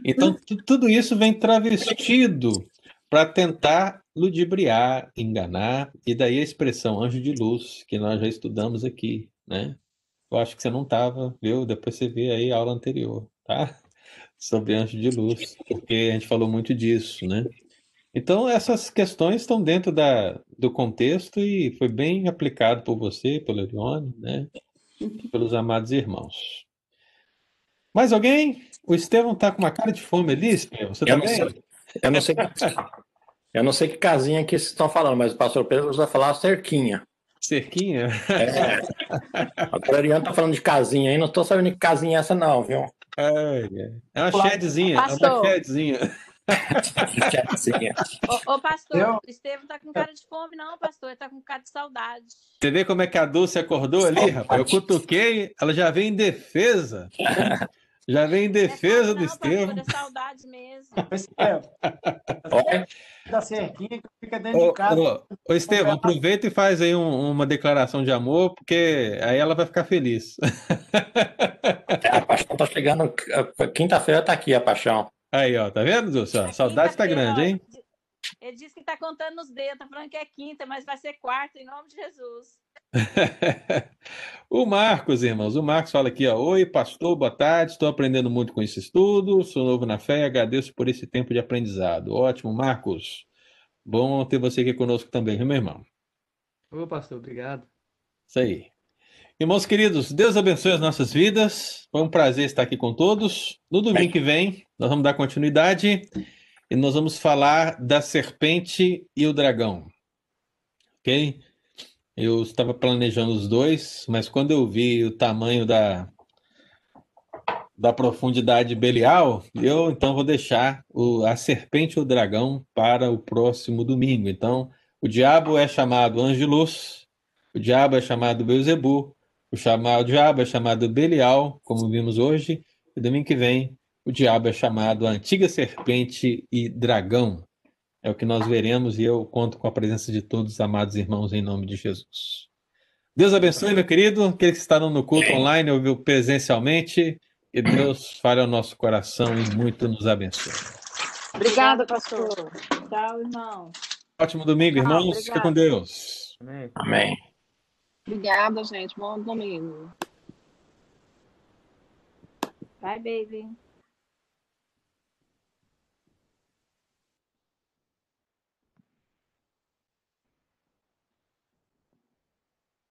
Então, tu- tudo isso vem travestido para tentar ludibriar, enganar, e daí a expressão anjo de luz, que nós já estudamos aqui, né? Eu acho que você não estava, viu? Depois você vê aí a aula anterior, tá? Sobre anjo de luz, porque a gente falou muito disso, né? Então, essas questões estão dentro da, do contexto e foi bem aplicado por você, pelo Elione, né? Pelos amados irmãos. Mais alguém? O Estevão está com uma cara de fome ali, Estevão. Você Eu tá não sei, eu não sei, *laughs* eu não sei que casinha que vocês estão falando, mas o pastor Pedro usa falar cerquinha. Cerquinha? É. A Gloriana tá falando de casinha aí, não tô sabendo que casinha é essa não, viu? Ai. É uma shedzinha, é uma shedzinha. Ô, ô, pastor, Eu- o Estevam tá com cara de fome, não, pastor. Ele tá com cara de saudade. Você vê como é que a Dulce acordou ali, rapaz? Eu cutuquei, ela já vem em defesa. *laughs* Já vem em defesa não, do é saudade mesmo. Da cerquinha que fica dentro Ô, de casa. ô, ô, Estevão, aproveita e faz aí um- uma declaração de amor, porque aí ela vai ficar feliz. é, a paixão tá chegando. Quinta-feira tá aqui a paixão. Aí, ó, tá vendo, Dulce? Ó, saudade tá grande, hein? Ele disse que tá contando nos dedos, tá falando que é quinta, mas vai ser quarta, em nome de Jesus. *laughs* O Marcos, irmãos, o Marcos fala aqui, ó, Oi, pastor, boa tarde, estou aprendendo muito com esse estudo, sou novo na fé e agradeço por esse tempo de aprendizado. Ótimo, Marcos. Bom ter você aqui conosco também, viu, meu irmão? Ô, pastor, obrigado. Isso aí. Irmãos queridos, Deus abençoe as nossas vidas. Foi um prazer estar aqui com todos. No domingo que vem, nós vamos dar continuidade e nós vamos falar da serpente e o dragão. Ok? Eu estava planejando os dois, mas quando eu vi o tamanho da, da profundidade de Belial, eu então vou deixar o, a serpente e o dragão para o próximo domingo. Então, o diabo é chamado anjo luz, o diabo é chamado Beuzebu, o, chama, o diabo é chamado Belial, como vimos hoje, e domingo que vem o diabo é chamado a antiga serpente e dragão. É o que nós veremos e eu conto com a presença de todos os amados irmãos em nome de Jesus. Deus abençoe, meu querido, aqueles que estarão no culto online, ouviu presencialmente, e Deus fale ao nosso coração e muito nos abençoe. Obrigada, pastor. Tchau, irmão. Ótimo domingo, Tchau, irmãos. Fica com. Deus. Amém. Amém. Obrigada, gente. Bom domingo. Bye, baby.